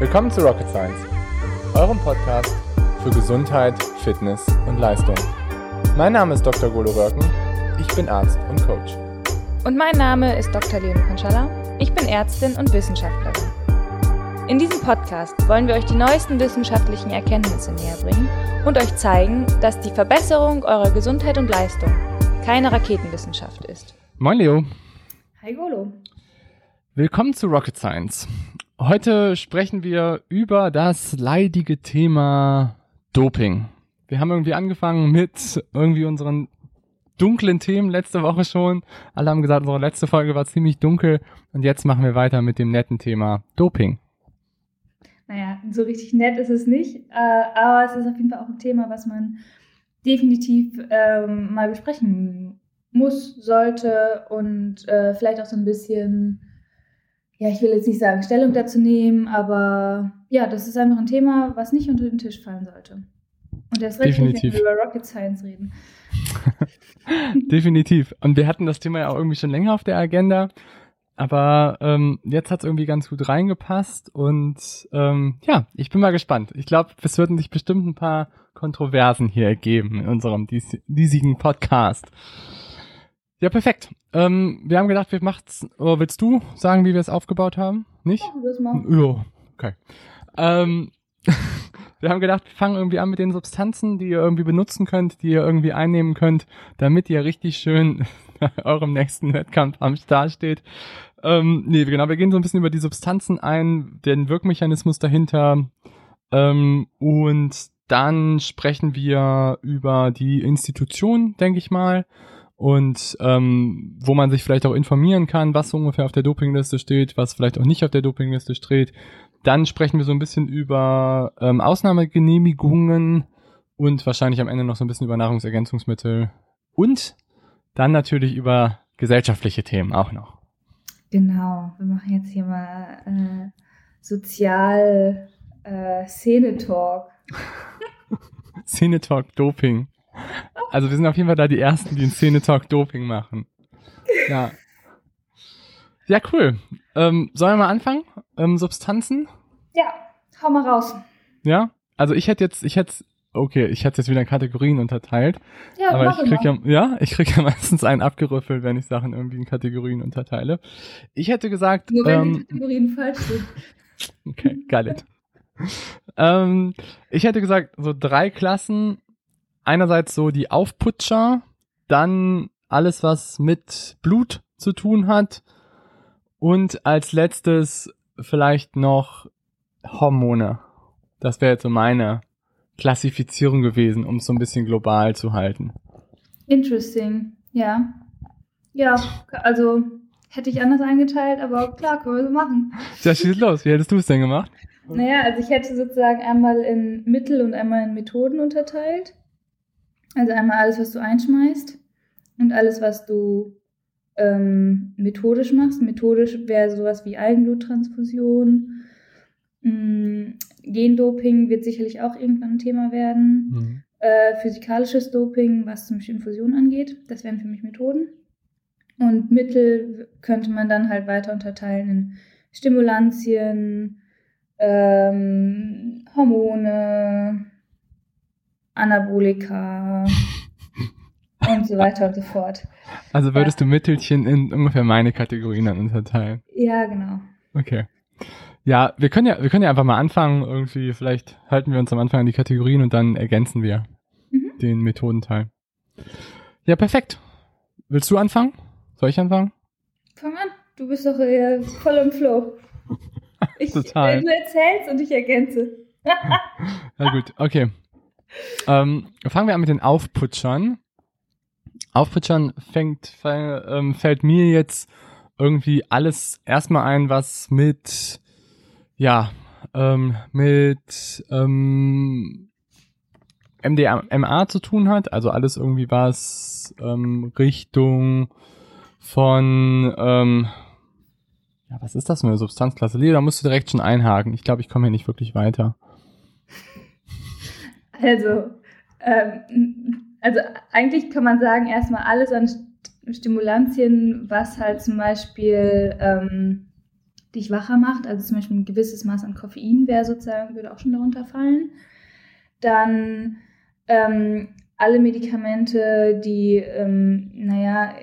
Willkommen zu Rocket Science, eurem Podcast für Gesundheit, Fitness und Leistung. Mein Name ist Dr. Golo Röcken, ich bin Arzt und Coach. Und mein Name ist Dr. Leon Konschalla, ich bin Ärztin und Wissenschaftlerin. In diesem Podcast wollen wir euch die neuesten wissenschaftlichen Erkenntnisse näher bringen und euch zeigen, dass die Verbesserung eurer Gesundheit und Leistung keine Raketenwissenschaft ist. Moin Leo. Hi Golo. Willkommen zu Rocket Science. Heute sprechen wir über das leidige Thema Doping. Wir haben irgendwie angefangen mit irgendwie unseren dunklen Themen letzte Woche schon. Alle haben gesagt, unsere letzte Folge war ziemlich dunkel und jetzt machen wir weiter mit dem netten Thema Doping. Naja, so richtig nett ist es nicht, äh, aber es ist auf jeden Fall auch ein Thema, was man definitiv ähm, mal besprechen muss, sollte und äh, vielleicht auch so ein bisschen, ja, ich will jetzt nicht sagen, Stellung dazu nehmen, aber ja, das ist einfach ein Thema, was nicht unter den Tisch fallen sollte. Und das recht wenn wir über Rocket Science reden. Definitiv. Und wir hatten das Thema ja auch irgendwie schon länger auf der Agenda. Aber ähm, jetzt hat es irgendwie ganz gut reingepasst und ähm, ja, ich bin mal gespannt. Ich glaube, es würden sich bestimmt ein paar Kontroversen hier ergeben in unserem dies diesigen Podcast. Ja, perfekt. Ähm, wir haben gedacht, wir machen's. Oder willst du sagen, wie wir es aufgebaut haben? Nicht? Ja, das mal. Ja, okay. Ähm, wir haben gedacht, wir fangen irgendwie an mit den Substanzen, die ihr irgendwie benutzen könnt, die ihr irgendwie einnehmen könnt, damit ihr richtig schön eurem nächsten Wettkampf am Start steht. Ähm, nee, genau, wir gehen so ein bisschen über die Substanzen ein, den Wirkmechanismus dahinter ähm, und dann sprechen wir über die Institution, denke ich mal, und ähm, wo man sich vielleicht auch informieren kann, was so ungefähr auf der Dopingliste steht, was vielleicht auch nicht auf der Dopingliste steht. Dann sprechen wir so ein bisschen über ähm, Ausnahmegenehmigungen und wahrscheinlich am Ende noch so ein bisschen über Nahrungsergänzungsmittel und dann natürlich über gesellschaftliche Themen auch noch. Genau, wir machen jetzt hier mal äh, Sozial äh, Szene-Talk. Szene-Talk Doping. Also wir sind auf jeden Fall da die Ersten, die ein Szene-Talk Doping machen. Ja. Ja, cool. Ähm, sollen wir mal anfangen? Ähm, Substanzen? Ja, hau mal raus. Ja? Also ich hätte jetzt, ich hätte okay, ich hätte jetzt wieder in Kategorien unterteilt. Ja, aber ich krieg ja, ja, ich krieg ja meistens einen abgerüffelt, wenn ich Sachen irgendwie in Kategorien unterteile. Ich hätte gesagt. Nur wenn ähm, die Kategorien falsch sind. Okay, it. ähm, ich hätte gesagt, so drei Klassen. Einerseits so die Aufputscher, dann alles, was mit Blut zu tun hat und als letztes vielleicht noch Hormone. Das wäre jetzt so meine Klassifizierung gewesen, um es so ein bisschen global zu halten. Interesting, ja. Ja, also hätte ich anders eingeteilt, aber klar, können wir so machen. Ja, schieß los. Wie hättest du es denn gemacht? Naja, also ich hätte sozusagen einmal in Mittel und einmal in Methoden unterteilt. Also einmal alles, was du einschmeißt und alles, was du ähm, methodisch machst. Methodisch wäre sowas wie Eigenbluttransfusion, mm, Gendoping wird sicherlich auch irgendwann ein Thema werden. Mhm. Äh, physikalisches Doping, was zum Beispiel Infusion angeht, das wären für mich Methoden. Und Mittel könnte man dann halt weiter unterteilen in Stimulantien, ähm, Hormone, Anabolika und so weiter und so fort. Also würdest ja. du Mittelchen in ungefähr meine Kategorien dann unterteilen? Ja, genau. Okay. Ja, wir können ja, wir können ja einfach mal anfangen. Irgendwie, vielleicht halten wir uns am Anfang an die Kategorien und dann ergänzen wir mhm. den Methodenteil. Ja, perfekt. Willst du anfangen? Soll ich anfangen? Fang an. Du bist doch äh, voll im Flow. Ich, Total. Du erzählst und ich ergänze. Na gut, okay. Ähm, fangen wir an mit den Aufputschern. Aufputschern fängt, ähm, fällt mir jetzt irgendwie alles erstmal ein, was mit ja, ähm, mit ähm, MDMA zu tun hat, also alles irgendwie was ähm, Richtung von ähm, ja, was ist das für eine Substanzklasse? Leo, da musst du direkt schon einhaken. Ich glaube, ich komme hier nicht wirklich weiter. Also, ähm, also eigentlich kann man sagen, erstmal alles an Stimulantien, was halt zum Beispiel ähm, dich wacher macht. Also zum Beispiel ein gewisses Maß an Koffein wäre sozusagen, würde auch schon darunter fallen. Dann ähm, alle Medikamente, die, ähm, naja,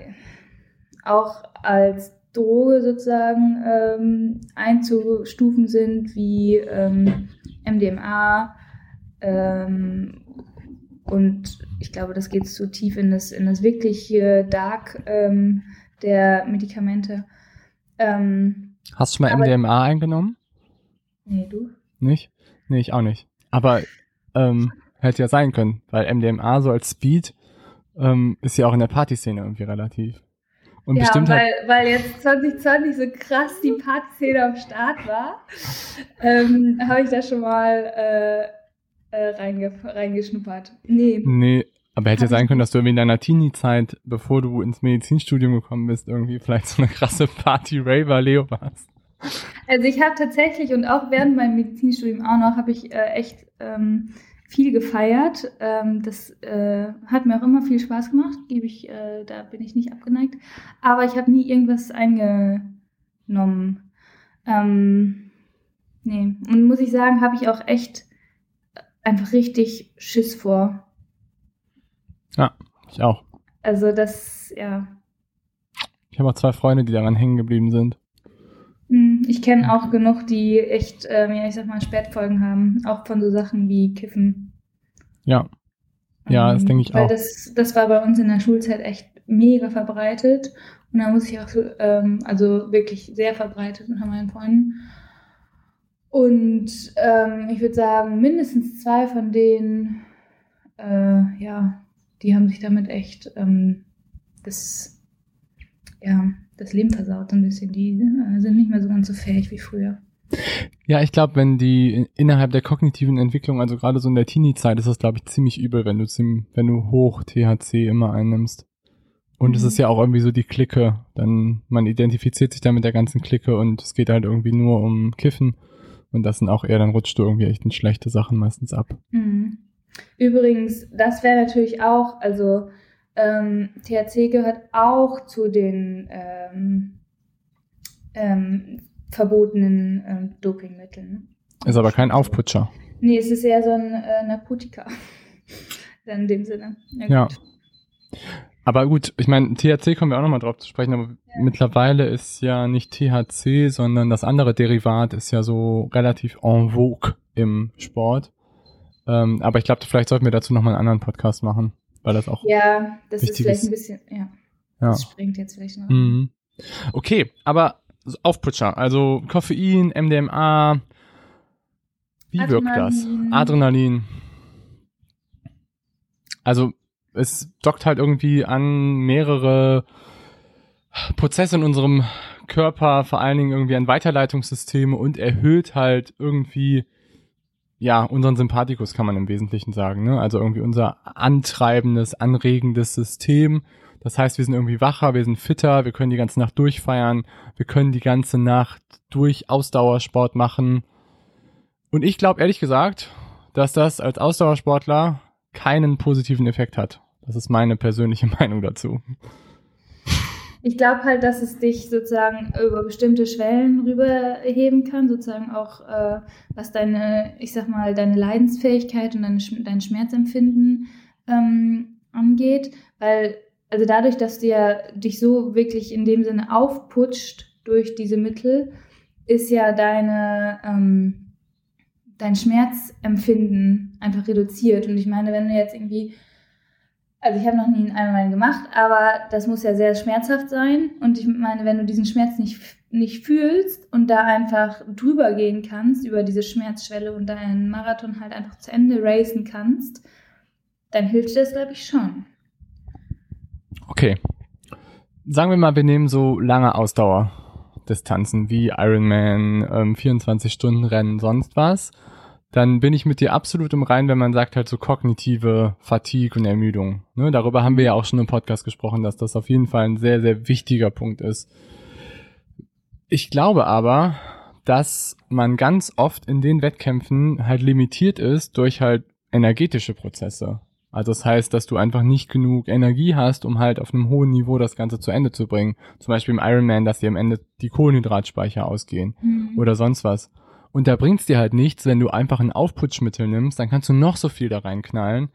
auch als Droge sozusagen ähm, einzustufen sind, wie ähm, MDMA. Ähm, und ich glaube, das geht zu tief in das, in das wirklich Dark ähm, der Medikamente. Ähm, Hast du schon mal MDMA eingenommen? Nee, du? Nicht? Nee, ich auch nicht. Aber ähm, hätte ja sein können, weil MDMA so als Speed ähm, ist ja auch in der Partyszene irgendwie relativ. Und ja, bestimmt weil, weil jetzt 2020 so krass die Partyszene am Start war, ähm, habe ich da schon mal äh, reinge reingeschnuppert. Nee. Nee, aber hätte ja sein können, dass du irgendwie in deiner Teenie-Zeit, bevor du ins Medizinstudium gekommen bist, irgendwie vielleicht so eine krasse Party-Raver-Leo warst. Also ich habe tatsächlich und auch während meinem Medizinstudium auch noch, habe ich äh, echt ähm, viel gefeiert. Ähm, das äh, hat mir auch immer viel Spaß gemacht, gebe ich, äh, da bin ich nicht abgeneigt. Aber ich habe nie irgendwas eingenommen. Ähm, nee. Und muss ich sagen, habe ich auch echt einfach richtig Schiss vor. Ja, ich auch. Also das, ja. Ich habe auch zwei Freunde, die daran hängen geblieben sind. Hm, ich kenne auch genug, die echt, ähm, ja, ich sag mal, Spätfolgen haben, auch von so Sachen wie Kiffen. Ja. Ja, das ähm, denke ich weil auch. Das, das war bei uns in der Schulzeit echt mega verbreitet. Und da muss ich auch ähm, also wirklich sehr verbreitet unter meinen Freunden. Und ähm, ich würde sagen, mindestens zwei von denen, äh, ja, die haben sich damit echt ähm, das, ja, das Leben versaut ein bisschen. Die äh, sind nicht mehr so ganz so fähig wie früher. Ja, ich glaube, wenn die innerhalb der kognitiven Entwicklung, also gerade so in der Teenie-Zeit, ist das, glaube ich, ziemlich übel, wenn du, wenn du hoch THC immer einnimmst. Und mhm. es ist ja auch irgendwie so die Clique. Dann, man identifiziert sich dann mit der ganzen Clique und es geht halt irgendwie nur um Kiffen. Und das sind auch eher, dann rutscht du irgendwie echt in schlechte Sachen meistens ab. Mhm. Übrigens, das wäre natürlich auch, also ähm, THC gehört auch zu den ähm, ähm, verbotenen ähm, Dopingmitteln. Ist aber kein Aufputscher. Nee, es ist eher so ein äh, Narkotika. in dem Sinne. Ja. Aber gut, ich meine, THC kommen wir auch nochmal drauf zu sprechen, aber ja. mittlerweile ist ja nicht THC, sondern das andere Derivat ist ja so relativ en vogue im Sport. Ähm, aber ich glaube, vielleicht sollten wir dazu nochmal einen anderen Podcast machen, weil das auch. Ja, das ist vielleicht ist. ein bisschen, ja. ja. Das springt jetzt vielleicht noch. Mhm. Okay, aber Aufputscher, also Koffein, MDMA. Wie Adrenalin. wirkt das? Adrenalin. Also es dockt halt irgendwie an mehrere Prozesse in unserem Körper, vor allen Dingen irgendwie an Weiterleitungssysteme und erhöht halt irgendwie ja, unseren Sympathikus kann man im Wesentlichen sagen, ne? Also irgendwie unser antreibendes, anregendes System das heißt, wir sind irgendwie wacher, wir sind fitter, wir können die ganze Nacht durchfeiern, wir können die ganze Nacht durch Ausdauersport machen. Und ich glaube ehrlich gesagt, dass das als Ausdauersportler keinen positiven Effekt hat. Das ist meine persönliche Meinung dazu. Ich glaube halt, dass es dich sozusagen über bestimmte Schwellen rüberheben kann, sozusagen auch äh, was deine, ich sag mal, deine Leidensfähigkeit und deine, dein Schmerzempfinden ähm, angeht, weil also dadurch, dass du ja dich so wirklich in dem Sinne aufputscht durch diese Mittel, ist ja deine, ähm, dein Schmerzempfinden einfach reduziert. Und ich meine, wenn du jetzt irgendwie, also ich habe noch nie einen Einmal gemacht, aber das muss ja sehr schmerzhaft sein. Und ich meine, wenn du diesen Schmerz nicht, nicht fühlst und da einfach drüber gehen kannst, über diese Schmerzschwelle und deinen Marathon halt einfach zu Ende racen kannst, dann hilft das, glaube ich, schon. Okay. Sagen wir mal, wir nehmen so lange Ausdauerdistanzen wie Ironman, ähm, 24 Stunden Rennen, sonst was. Dann bin ich mit dir absolut im Rein, wenn man sagt halt so kognitive Fatigue und Ermüdung. Ne, darüber haben wir ja auch schon im Podcast gesprochen, dass das auf jeden Fall ein sehr, sehr wichtiger Punkt ist. Ich glaube aber, dass man ganz oft in den Wettkämpfen halt limitiert ist durch halt energetische Prozesse. Also das heißt, dass du einfach nicht genug Energie hast, um halt auf einem hohen Niveau das Ganze zu Ende zu bringen. Zum Beispiel im Ironman, dass dir am Ende die Kohlenhydratspeicher ausgehen Mhm. oder sonst was. Und da bringt's dir halt nichts, wenn du einfach ein Aufputschmittel nimmst, dann kannst du noch so viel da reinknallen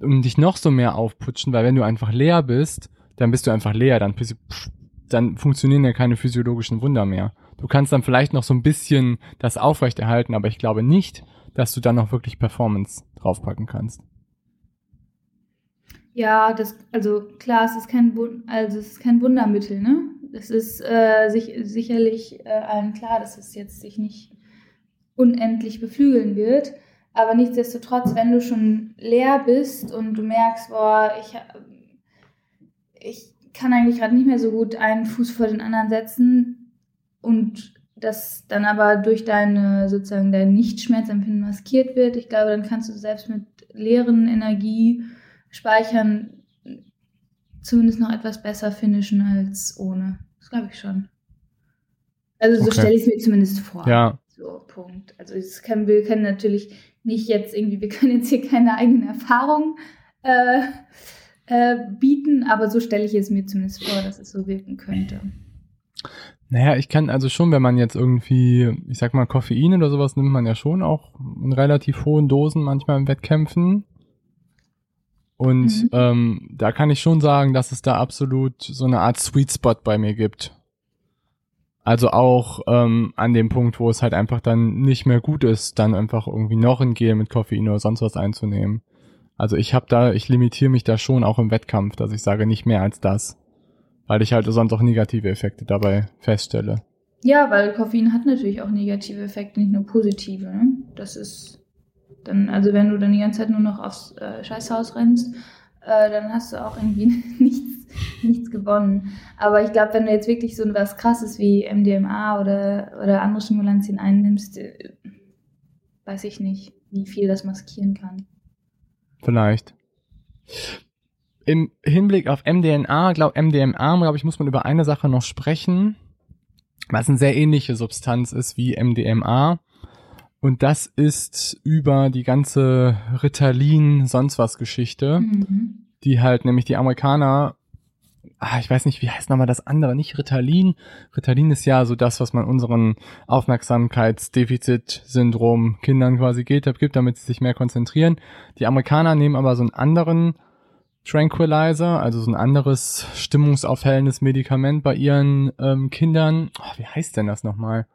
und dich noch so mehr aufputschen, weil wenn du einfach leer bist, dann bist du einfach leer, dann, dann funktionieren ja keine physiologischen Wunder mehr. Du kannst dann vielleicht noch so ein bisschen das aufrechterhalten, aber ich glaube nicht, dass du dann noch wirklich Performance draufpacken kannst. Ja, das, also klar, es ist kein, also es ist kein Wundermittel, ne? Es ist äh, sich, sicherlich äh, allen klar, dass es jetzt sich nicht unendlich beflügeln wird. Aber nichtsdestotrotz, wenn du schon leer bist und du merkst, boah, ich, ha- ich kann eigentlich gerade nicht mehr so gut einen Fuß vor den anderen setzen und das dann aber durch deine sozusagen dein Nicht-Schmerzempfinden maskiert wird, ich glaube, dann kannst du selbst mit leeren Energiespeichern zumindest noch etwas besser finishen als ohne. Das glaube ich schon. Also so Okay. stelle ich es mir zumindest vor. Ja, So, Punkt. Also können, wir können natürlich nicht jetzt irgendwie, wir können jetzt hier keine eigenen Erfahrungen äh, äh, bieten, aber so stelle ich es mir zumindest vor, dass es so wirken könnte. Naja, ich kann also schon, wenn man jetzt irgendwie, ich sag mal, Koffein oder sowas nimmt man ja schon auch in relativ hohen Dosen manchmal in Wettkämpfen. Und Mhm. ähm, da kann ich schon sagen, dass es da absolut so eine Art Sweet Spot bei mir gibt. Also auch ähm, an dem Punkt, wo es halt einfach dann nicht mehr gut ist, dann einfach irgendwie noch ein Gel mit Koffein oder sonst was einzunehmen. Also ich habe da, ich limitiere mich da schon auch im Wettkampf, dass ich sage nicht mehr als das, weil ich halt sonst auch negative Effekte dabei feststelle. Ja, weil Koffein hat natürlich auch negative Effekte, nicht nur positive. Ne? Das ist dann, also wenn du dann die ganze Zeit nur noch aufs äh, Scheißhaus rennst, äh, dann hast du auch irgendwie nichts, nichts gewonnen. Aber ich glaube, wenn du jetzt wirklich so was krasses wie MDMA oder, oder andere Stimulantien einnimmst, äh, weiß ich nicht, wie viel das maskieren kann. Vielleicht. Im Hinblick auf MDNA, glaub, MDMA, glaube ich, muss man über eine Sache noch sprechen, was eine sehr ähnliche Substanz ist wie MDMA. Und das ist über die ganze Ritalin, sonst was Geschichte, Mhm. die halt nämlich die Amerikaner, ah, ich weiß nicht, wie heißt nochmal das andere, nicht Ritalin. Ritalin ist ja so das, was man unseren Aufmerksamkeitsdefizit-Syndrom Kindern quasi geht, gibt, damit sie sich mehr konzentrieren. Die Amerikaner nehmen aber so einen anderen Tranquilizer, also so ein anderes stimmungsaufhellendes Medikament bei ihren ähm, Kindern. Oh, wie heißt denn das nochmal?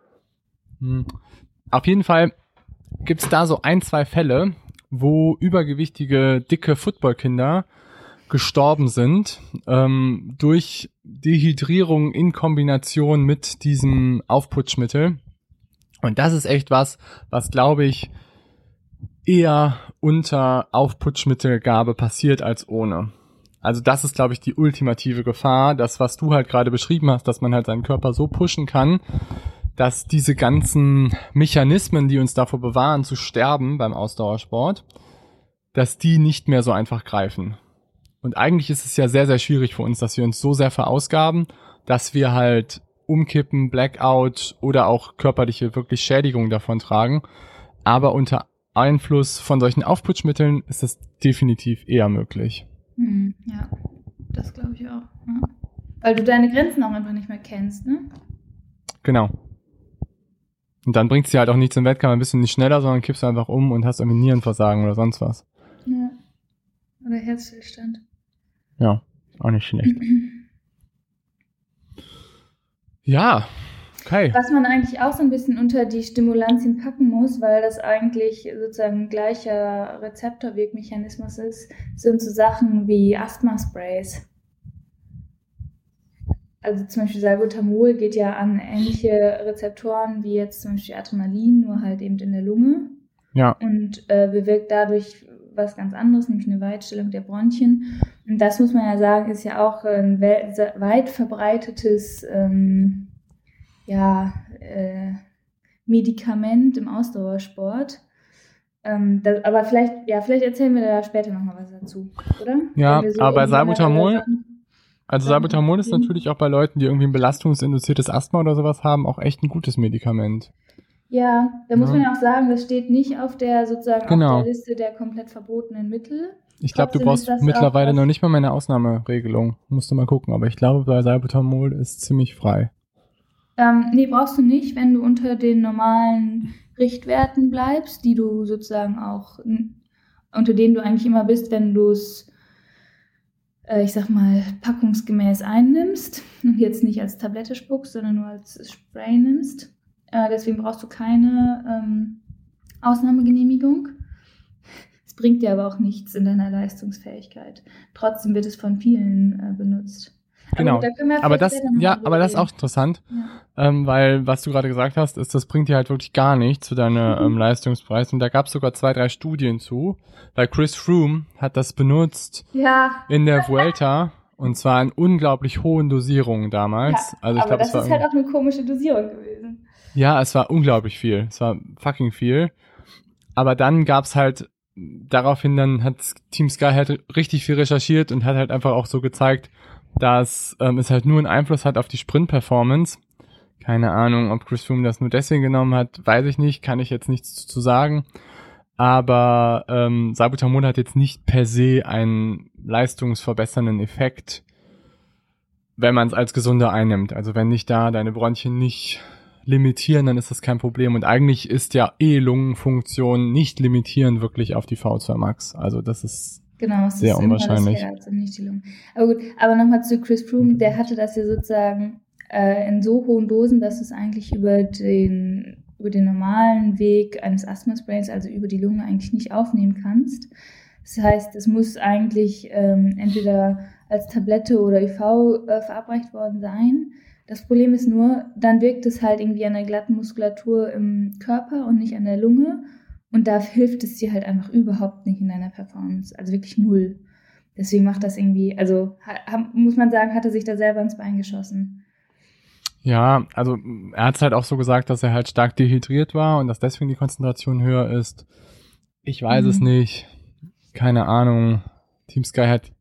Hm. Auf jeden Fall gibt's da so ein, zwei Fälle, wo übergewichtige, dicke Footballkinder gestorben sind ähm, durch Dehydrierung in Kombination mit diesem Aufputschmittel. Und das ist echt was, was glaube ich eher unter Aufputschmittelgabe passiert als ohne. Also das ist, glaube ich, die ultimative Gefahr, das, was du halt gerade beschrieben hast, dass man halt seinen Körper so pushen kann, dass diese ganzen Mechanismen, die uns davor bewahren, zu sterben beim Ausdauersport, dass die nicht mehr so einfach greifen. Und eigentlich ist es ja sehr, sehr schwierig für uns, dass wir uns so sehr verausgaben, dass wir halt umkippen, Blackout oder auch körperliche wirklich Schädigungen davon tragen. Aber unter Einfluss von solchen Aufputschmitteln ist es definitiv eher möglich. Mhm. Ja, das glaube ich auch. Ja. Weil du deine Grenzen auch einfach nicht mehr kennst, ne? Genau. Und dann bringt es dir halt auch nichts im Wettkampf, ein bisschen nicht schneller, sondern kippst du einfach um und hast irgendwie Nierenversagen oder sonst was. Ja. Oder Herzstillstand. Ja, auch nicht schlecht. Ja, okay. Was man eigentlich auch so ein bisschen unter die Stimulantien packen muss, weil das eigentlich sozusagen ein gleicher Rezeptorwirkmechanismus ist, sind so Sachen wie Asthma-Sprays. Also zum Beispiel Salbutamol geht ja an ähnliche Rezeptoren wie jetzt zum Beispiel Adrenalin, nur halt eben in der Lunge Ja, und äh, bewirkt dadurch was ganz anderes, nämlich eine Weitstellung der Bronchien. Und das muss man ja sagen, ist ja auch ein weit verbreitetes ähm, ja, äh, Medikament im Ausdauersport. Ähm, das, aber vielleicht, ja, vielleicht erzählen wir da später nochmal was dazu, oder? Ja, so aber bei Salbutamol- also Salbutamol ist wir- natürlich auch bei Leuten, die irgendwie ein belastungsinduziertes Asthma oder sowas haben, auch echt ein gutes Medikament. Ja, da muss Ja. man ja auch sagen, das steht nicht auf der sozusagen Genau. auf der Liste der komplett verbotenen Mittel. Ich glaube, du brauchst mittlerweile noch nicht mal meine Ausnahmeregelung. Musst du mal gucken. Aber ich glaube, bei Salbutamol ist ziemlich frei. Ähm, nee, brauchst du nicht, wenn du unter den normalen Richtwerten bleibst, die du sozusagen auch, unter denen du eigentlich immer bist, wenn du es, äh, ich sag mal, packungsgemäß einnimmst und jetzt nicht als Tablette spuckst, sondern nur als Spray nimmst. Äh, deswegen brauchst du keine ähm, Ausnahmegenehmigung. Es bringt dir aber auch nichts in deiner Leistungsfähigkeit. Trotzdem wird es von vielen äh, benutzt. Aber Genau. gut, da Aber das, ja, aber das ist auch interessant. Ja. ähm, weil was du gerade gesagt hast, ist, das bringt dir halt wirklich gar nichts zu deiner Mhm. ähm, Leistungspreis. Und da gab es sogar zwei, drei Studien zu, weil Chris Froome hat das benutzt Ja, in der Vuelta und zwar in unglaublich hohen Dosierungen damals. Ja, also ich aber glaube, das es war ist halt auch eine komische Dosierung gewesen. Ja, es war unglaublich viel. Es war fucking viel. Aber dann gab's halt, daraufhin dann hat Team Sky halt richtig viel recherchiert und hat halt einfach auch so gezeigt, dass ähm, es halt nur einen Einfluss hat auf die Sprint-Performance. Keine Ahnung, ob Chris Froome das nur deswegen genommen hat, weiß ich nicht, kann ich jetzt nichts zu sagen. Aber ähm, Salbutamol hat jetzt nicht per se einen leistungsverbessernden Effekt, wenn man es als gesunder einnimmt. Also wenn nicht da deine Bronchien nicht limitieren, dann ist das kein Problem. Und eigentlich ist ja eh Lungenfunktion nicht limitieren wirklich auf die V2 Max. Also das ist Genau, es Sehr ist unwahrscheinlich. das Herz und nicht die Lungen. Aber gut, aber nochmal zu Chris Froome, der hatte das ja sozusagen äh, in so hohen Dosen, dass du es eigentlich über den, über den normalen Weg eines Asthma-Sprays, also über die Lunge, eigentlich nicht aufnehmen kannst. Das heißt, es muss eigentlich ähm, entweder als Tablette oder IV äh, verabreicht worden sein. Das Problem ist nur, dann wirkt es halt irgendwie an der glatten Muskulatur im Körper und nicht an der Lunge. Und da hilft es dir halt einfach überhaupt nicht in deiner Performance. Also wirklich null. Deswegen macht das irgendwie, also muss man sagen, hatte sich da selber ins Bein geschossen. Ja, also er hat es halt auch so gesagt, dass er halt stark dehydriert war und dass deswegen die Konzentration höher ist. Ich weiß Mhm. es nicht. Keine Ahnung. Team Sky hat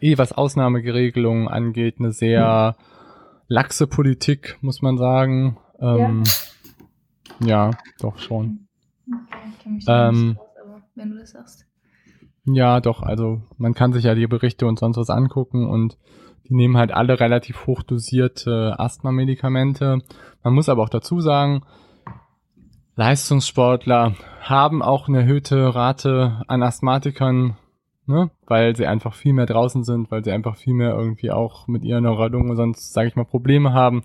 eh, was Ausnahmegeregelungen angeht, eine sehr laxe Politik, muss man sagen. Ähm, ja. doch schon. Okay, Ähm, nicht aus, aber wenn du das sagst. Ja, doch, also man kann sich ja die Berichte und sonst was angucken und die nehmen halt alle relativ hochdosierte Asthma-Medikamente. Man muss aber auch dazu sagen, Leistungssportler haben auch eine erhöhte Rate an Asthmatikern, ne? weil sie einfach viel mehr draußen sind, weil sie einfach viel mehr irgendwie auch mit ihrer Lunge sonst, sage ich mal, Probleme haben.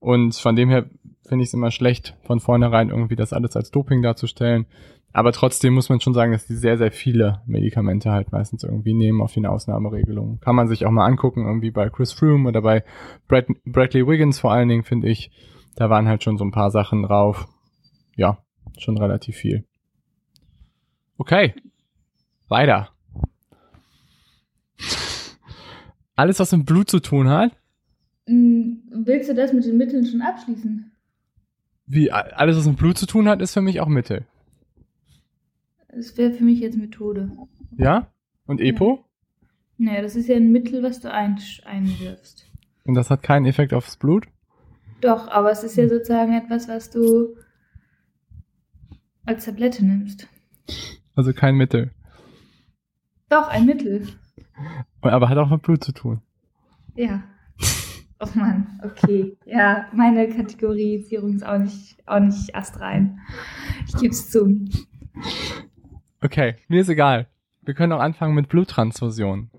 Und von dem her finde ich es immer schlecht, von vornherein irgendwie das alles als Doping darzustellen. Aber trotzdem muss man schon sagen, dass die sehr, sehr viele Medikamente halt meistens irgendwie nehmen auf die Ausnahmeregelung. Kann man sich auch mal angucken, irgendwie bei Chris Froome oder bei Brad Bradley Wiggins vor allen Dingen, finde ich. Da waren halt schon so ein paar Sachen drauf. Ja, schon relativ viel. Okay. Weiter. Alles, was mit Blut zu tun hat. Hm, Willst du das mit den Mitteln schon abschließen? Wie alles, was mit Blut zu tun hat, ist für mich auch Mittel. Das wäre für mich jetzt Methode. Ja? Und Epo? Naja, das ist ja ein Mittel, was du ein, einwirfst. Und das hat keinen Effekt aufs Blut? Doch, aber es ist ja sozusagen etwas, was du als Tablette nimmst. Also kein Mittel. Doch, ein Mittel. Aber hat auch mit Blut zu tun. Ja. Oh Mann, okay. Ja, meine Kategorisierung ist auch nicht, auch nicht astrein. Ich gebe es zu. Okay, mir ist egal. Wir können auch anfangen mit Bluttransfusion.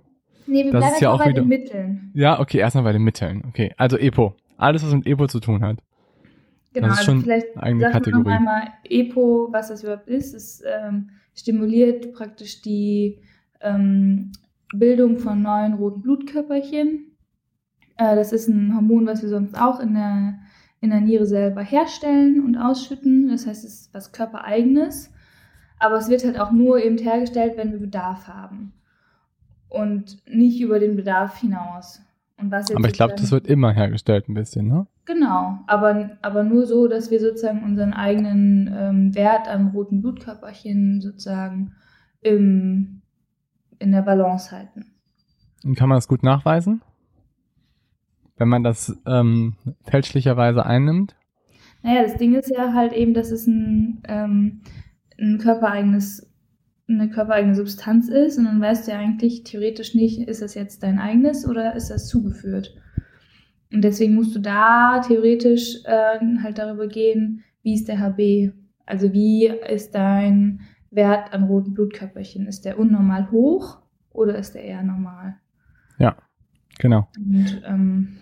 Nee, wir Das bleiben ist ja auch bei wieder- den Mitteln. Ja, okay, erstmal bei den Mitteln. Okay, also Epo. Alles, was mit Epo zu tun hat. Genau, Das ist also schon vielleicht eine eigene Kategorie. noch einmal EPO, was das überhaupt ist. Es ähm, stimuliert praktisch die ähm, Bildung von neuen roten Blutkörperchen. Äh, das ist ein Hormon, was wir sonst auch in der, in der Niere selber herstellen und ausschütten. Das heißt, es ist was körpereigenes. Aber es wird halt auch nur eben hergestellt, wenn wir Bedarf haben. Und nicht über den Bedarf hinaus. Und was jetzt Aber ich glaube, das wird immer hergestellt ein bisschen, ne? Genau, aber, aber nur so, dass wir sozusagen unseren eigenen ähm, Wert an roten Blutkörperchen sozusagen im, in der Balance halten. Und kann man das gut nachweisen? Wenn man das ähm, fälschlicherweise einnimmt? Naja, das Ding ist ja halt eben, dass es ein, ähm, ein körpereigenes eine körpereigene Substanz ist und dann weißt du ja eigentlich theoretisch nicht, ist das jetzt dein eigenes oder ist das zugeführt. Und deswegen musst du da theoretisch äh, halt darüber gehen, wie ist der HB? Also wie ist dein Wert an roten Blutkörperchen? Ist der unnormal hoch oder ist der eher normal? Ja, genau. Und ähm,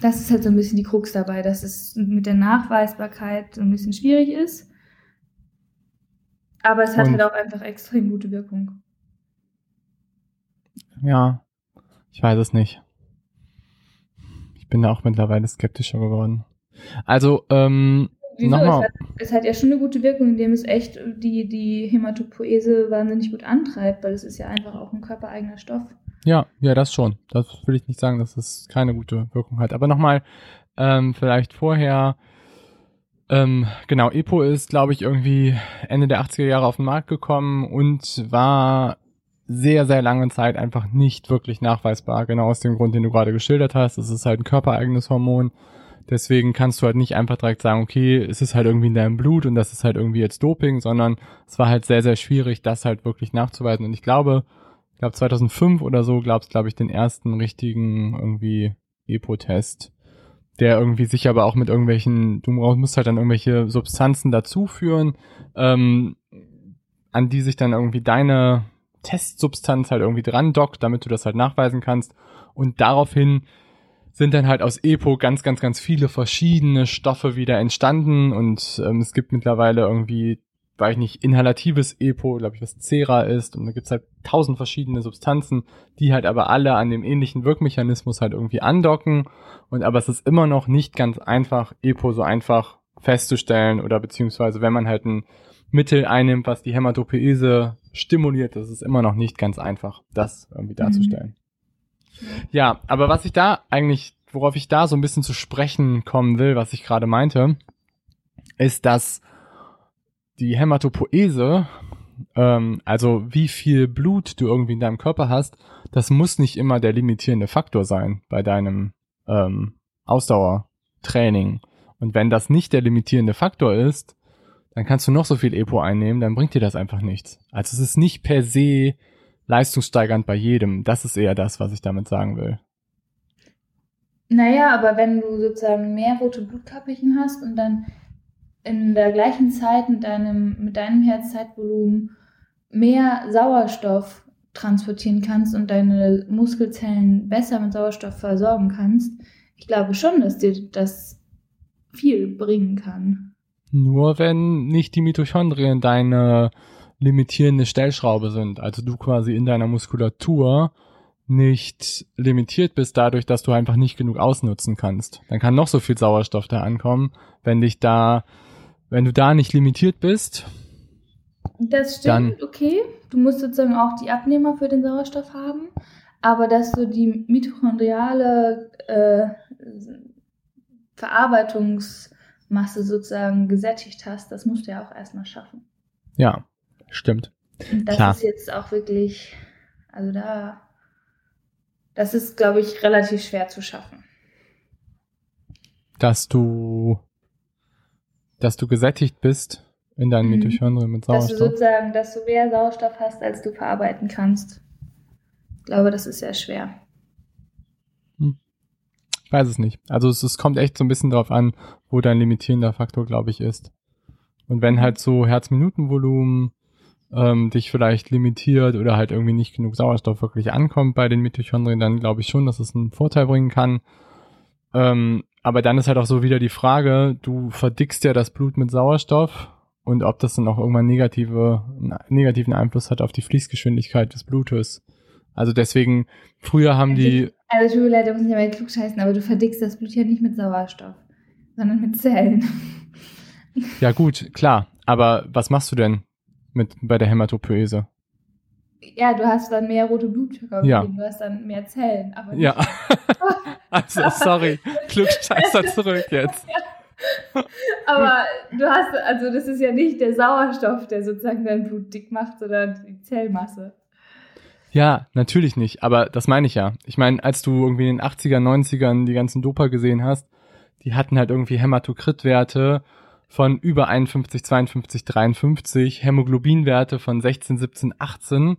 das ist halt so ein bisschen die Krux dabei, dass es mit der Nachweisbarkeit so ein bisschen schwierig ist. Aber es hat Und- halt auch einfach extrem gute Wirkung. Ja, ich weiß es nicht. Ich bin da auch mittlerweile skeptischer geworden. Also, ähm, Wieso? Es hat, es hat ja schon eine gute Wirkung, indem es echt die, die Hämatopoese wahnsinnig gut antreibt, weil es ist ja einfach auch ein körpereigener Stoff. ja, ja, das schon. Das will ich nicht sagen, dass es keine gute Wirkung hat. Aber nochmal, ähm, vielleicht vorher, ähm, genau, EPO ist, glaube ich, irgendwie Ende der 80er Jahre auf den Markt gekommen und war sehr, sehr lange Zeit einfach nicht wirklich nachweisbar. Genau aus dem Grund, den du gerade geschildert hast. Es ist halt ein körpereigenes Hormon. Deswegen kannst du halt nicht einfach direkt sagen, okay, es ist halt irgendwie in deinem Blut und das ist halt irgendwie jetzt Doping, sondern es war halt sehr, sehr schwierig, das halt wirklich nachzuweisen. Und ich glaube, ich glaube 2005 oder so gab es, glaube ich, den ersten richtigen irgendwie EPO-Test, der irgendwie sich aber auch mit irgendwelchen, du musst halt dann irgendwelche Substanzen dazuführen, ähm, an die sich dann irgendwie deine Testsubstanz halt irgendwie dran dockt, damit du das halt nachweisen kannst. Und daraufhin sind dann halt aus EPO ganz, ganz, ganz viele verschiedene Stoffe wieder entstanden. Und ähm, es gibt mittlerweile irgendwie, weiß ich nicht, inhalatives EPO, glaube ich, was Cera ist. Und da gibt's halt tausend verschiedene Substanzen, die halt aber alle an dem ähnlichen Wirkmechanismus halt irgendwie andocken. Und aber es ist immer noch nicht ganz einfach, EPO so einfach festzustellen oder beziehungsweise wenn man halt ein Mittel einnimmt, was die Hämatopoese stimuliert, das ist immer noch nicht ganz einfach, das irgendwie darzustellen. Ja, aber was ich da eigentlich, worauf ich da so ein bisschen zu sprechen kommen will, was ich gerade meinte, ist, dass die Hämatopoese, ähm, also wie viel Blut du irgendwie in deinem Körper hast, das muss nicht immer der limitierende Faktor sein bei deinem ähm, Ausdauertraining. Und wenn das nicht der limitierende Faktor ist, dann kannst du noch so viel EPO einnehmen, dann bringt dir das einfach nichts. Also es ist nicht per se leistungssteigernd bei jedem. Das ist eher das, was ich damit sagen will. Naja, aber wenn du sozusagen mehr rote Blutkörperchen hast und dann in der gleichen Zeit mit deinem, mit deinem Herzzeitvolumen mehr Sauerstoff transportieren kannst und deine Muskelzellen besser mit Sauerstoff versorgen kannst, ich glaube schon, dass dir das viel bringen kann. Nur wenn nicht die Mitochondrien deine limitierende Stellschraube sind. Also du quasi in deiner Muskulatur nicht limitiert bist dadurch, dass du einfach nicht genug ausnutzen kannst. Dann kann noch so viel Sauerstoff da ankommen. Wenn dich da, wenn du da nicht limitiert bist, Das stimmt, Dann- okay. Du musst sozusagen auch die Abnehmer für den Sauerstoff haben, aber dass du die mitochondriale äh, Verarbeitungsmasse sozusagen gesättigt hast, das musst du ja auch erstmal schaffen. ja, stimmt. Das Klar. ist jetzt auch wirklich, also da, das ist, glaube ich, relativ schwer zu schaffen. Dass du, dass du gesättigt bist in deinen Mhm. Mitochondrien mit Dass du Sauerstoff. sozusagen, dass du mehr Sauerstoff hast, als du verarbeiten kannst. Ich glaube, das ist sehr schwer. Ich weiß es nicht. Also es, es kommt echt so ein bisschen drauf an, wo dein limitierender Faktor, glaube ich, ist. Und wenn halt so Herzminutenvolumen ähm, dich vielleicht limitiert oder halt irgendwie nicht genug Sauerstoff wirklich ankommt bei den Mitochondrien, dann glaube ich schon, dass es einen Vorteil bringen kann. Ähm, aber dann ist halt auch so wieder die Frage, du verdickst ja das Blut mit Sauerstoff und ob das dann auch irgendwann negative, einen negativen Einfluss hat auf die Fließgeschwindigkeit des Blutes. Also deswegen, früher haben die, Also tut mir leid, da muss ich aber klug scheißen, aber du verdickst das Blut ja nicht mit Sauerstoff, sondern mit Zellen. Ja gut, klar. Aber was machst du denn mit bei der Hämatopoese? Ja, du hast dann mehr rote Blutkörper, Ja. du hast dann mehr Zellen. Aber Ja. also sorry, Klugscheißer zurück jetzt. Aber du hast, also das ist ja nicht der Sauerstoff, der sozusagen dein Blut dick macht, sondern die Zellmasse. Ja, natürlich nicht. Aber das meine ich ja. Ich meine, als du irgendwie in den 80er, 90ern die ganzen Doper gesehen hast, die hatten halt irgendwie Hämatokritwerte von über 51, 52, 53, Hämoglobinwerte von 16, 17, 18.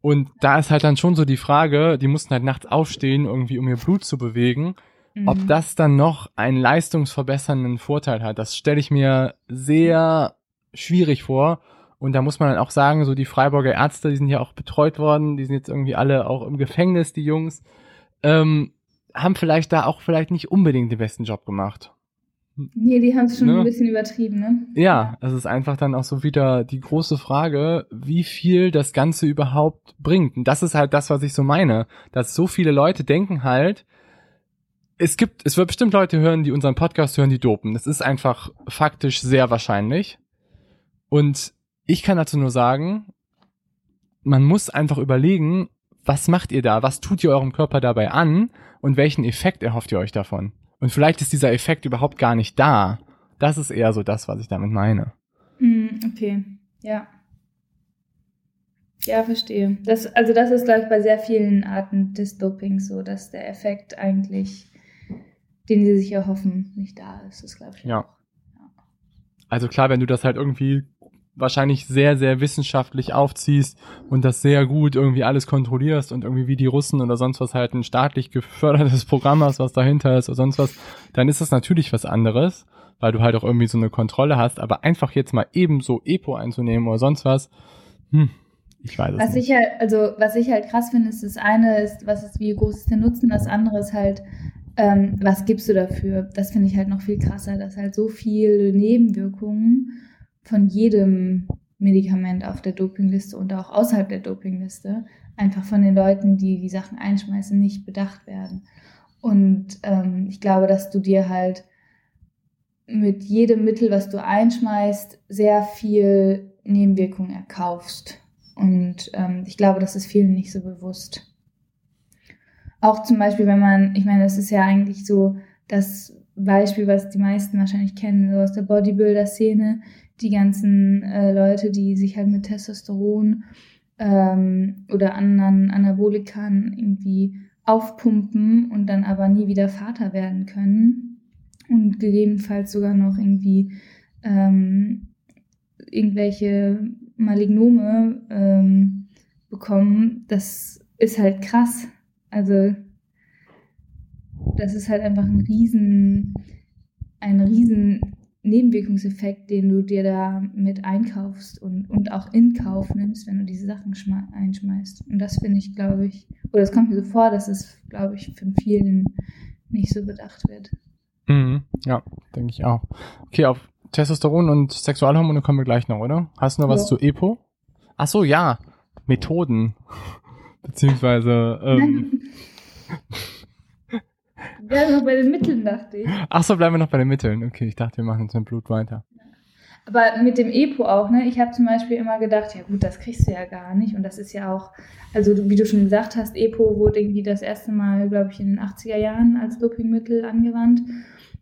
Und da ist halt dann schon so die Frage, die mussten halt nachts aufstehen, irgendwie um ihr Blut zu bewegen. Mhm. Ob das dann noch einen leistungsverbessernden Vorteil hat, das stelle ich mir sehr schwierig vor. Und da muss man dann auch sagen, so die Freiburger Ärzte, die sind ja auch betreut worden, die sind jetzt irgendwie alle auch im Gefängnis, die Jungs, ähm, haben vielleicht da auch vielleicht nicht unbedingt den besten Job gemacht. Nee, die haben es schon ne? ein bisschen übertrieben, ne? Ja, es ist einfach dann auch so wieder die große Frage, wie viel das Ganze überhaupt bringt. Und das ist halt das, was ich so meine, dass so viele Leute denken halt, es gibt, es wird bestimmt Leute hören, die unseren Podcast hören, die dopen. Das ist einfach faktisch sehr wahrscheinlich. Und ich kann dazu nur sagen, man muss einfach überlegen, was macht ihr da? Was tut ihr eurem Körper dabei an? Und welchen Effekt erhofft ihr euch davon? Und vielleicht ist dieser Effekt überhaupt gar nicht da. Das ist eher so das, was ich damit meine. Mm, okay, ja. Ja, verstehe. Das, also das ist, glaube ich, bei sehr vielen Arten des Dopings so, dass der Effekt eigentlich, den sie sich erhoffen, nicht da ist. Das glaube ich. Ja. Auch. Also klar, wenn du das halt irgendwie wahrscheinlich sehr, sehr wissenschaftlich aufziehst und das sehr gut irgendwie alles kontrollierst und irgendwie wie die Russen oder sonst was halt ein staatlich gefördertes Programm hast, was dahinter ist oder sonst was, dann ist das natürlich was anderes, weil du halt auch irgendwie so eine Kontrolle hast, aber einfach jetzt mal ebenso Epo einzunehmen oder sonst was, hm, ich weiß es was nicht. Ich halt, also was ich halt krass finde, ist das eine ist, was ist, wie groß ist der Nutzen, das andere ist halt, ähm, was gibst du dafür? Das finde ich halt noch viel krasser, dass halt so viele Nebenwirkungen von jedem Medikament auf der Dopingliste und auch außerhalb der Dopingliste einfach von den Leuten, die die Sachen einschmeißen, nicht bedacht werden. Und ähm, ich glaube, dass du dir halt mit jedem Mittel, was du einschmeißt, sehr viel Nebenwirkungen erkaufst. Und ähm, ich glaube, das ist vielen nicht so bewusst. Auch zum Beispiel, wenn man, ich meine, das ist ja eigentlich so das Beispiel, was die meisten wahrscheinlich kennen, so aus der Bodybuilder-Szene, die ganzen äh, Leute, die sich halt mit Testosteron ähm, oder anderen Anabolikern irgendwie aufpumpen und dann aber nie wieder Vater werden können und gegebenenfalls sogar noch irgendwie ähm, irgendwelche Malignome ähm, bekommen, das ist halt krass. Also das ist halt einfach ein riesen, ein riesen Nebenwirkungseffekt, den du dir da mit einkaufst und, und auch in Kauf nimmst, wenn du diese Sachen einschmeißt. Und das finde ich, glaube ich, oder es kommt mir so vor, dass es, glaube ich, von vielen nicht so bedacht wird. Mhm, ja, denke ich auch. Okay, auf Testosteron und Sexualhormone kommen wir gleich noch, oder? Hast du noch was ja. zu EPO? Ach so, ja, Methoden. Beziehungsweise, ähm, Bleiben wir noch bei den Mitteln, dachte ich. Ach so, bleiben wir noch bei den Mitteln. Okay, ich dachte, wir machen jetzt mit Blut weiter. Aber mit dem EPO auch, ne? Ich habe zum Beispiel immer gedacht, ja gut, das kriegst du ja gar nicht. Und das ist ja auch, also wie du schon gesagt hast, EPO wurde irgendwie das erste Mal, glaube ich, in den 80er Jahren als Dopingmittel angewandt.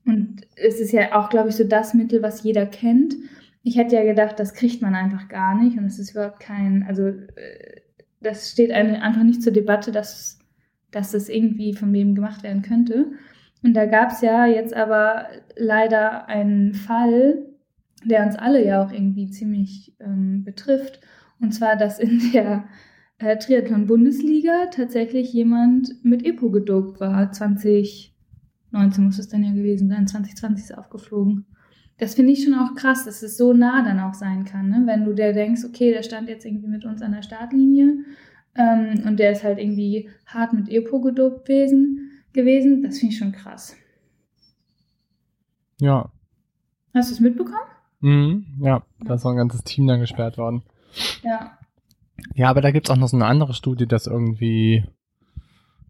Und es ist ja auch, glaube ich, so das Mittel, was jeder kennt. Ich hätte ja gedacht, das kriegt man einfach gar nicht. Und es ist überhaupt kein, also äh, das steht einfach nicht zur Debatte, dass dass das irgendwie von wem gemacht werden könnte. Und da gab es ja jetzt aber leider einen Fall, der uns alle ja auch irgendwie ziemlich ähm, betrifft. Und zwar, dass in der äh, Triathlon-Bundesliga tatsächlich jemand mit EPO gedopt war. 2019 muss es dann ja gewesen sein, 2020 ist aufgeflogen. Das finde ich schon auch krass, dass es so nah dann auch sein kann, ne? wenn du dir denkst, okay, der stand jetzt irgendwie mit uns an der Startlinie ähm, und der ist halt irgendwie hart mit Epo gedopt gewesen. gewesen. Das finde ich schon krass. Ja. Hast du es mitbekommen? Mhm, ja, da ist auch ein ganzes Team dann gesperrt worden. Ja. Ja, aber da gibt es auch noch so eine andere Studie, dass irgendwie,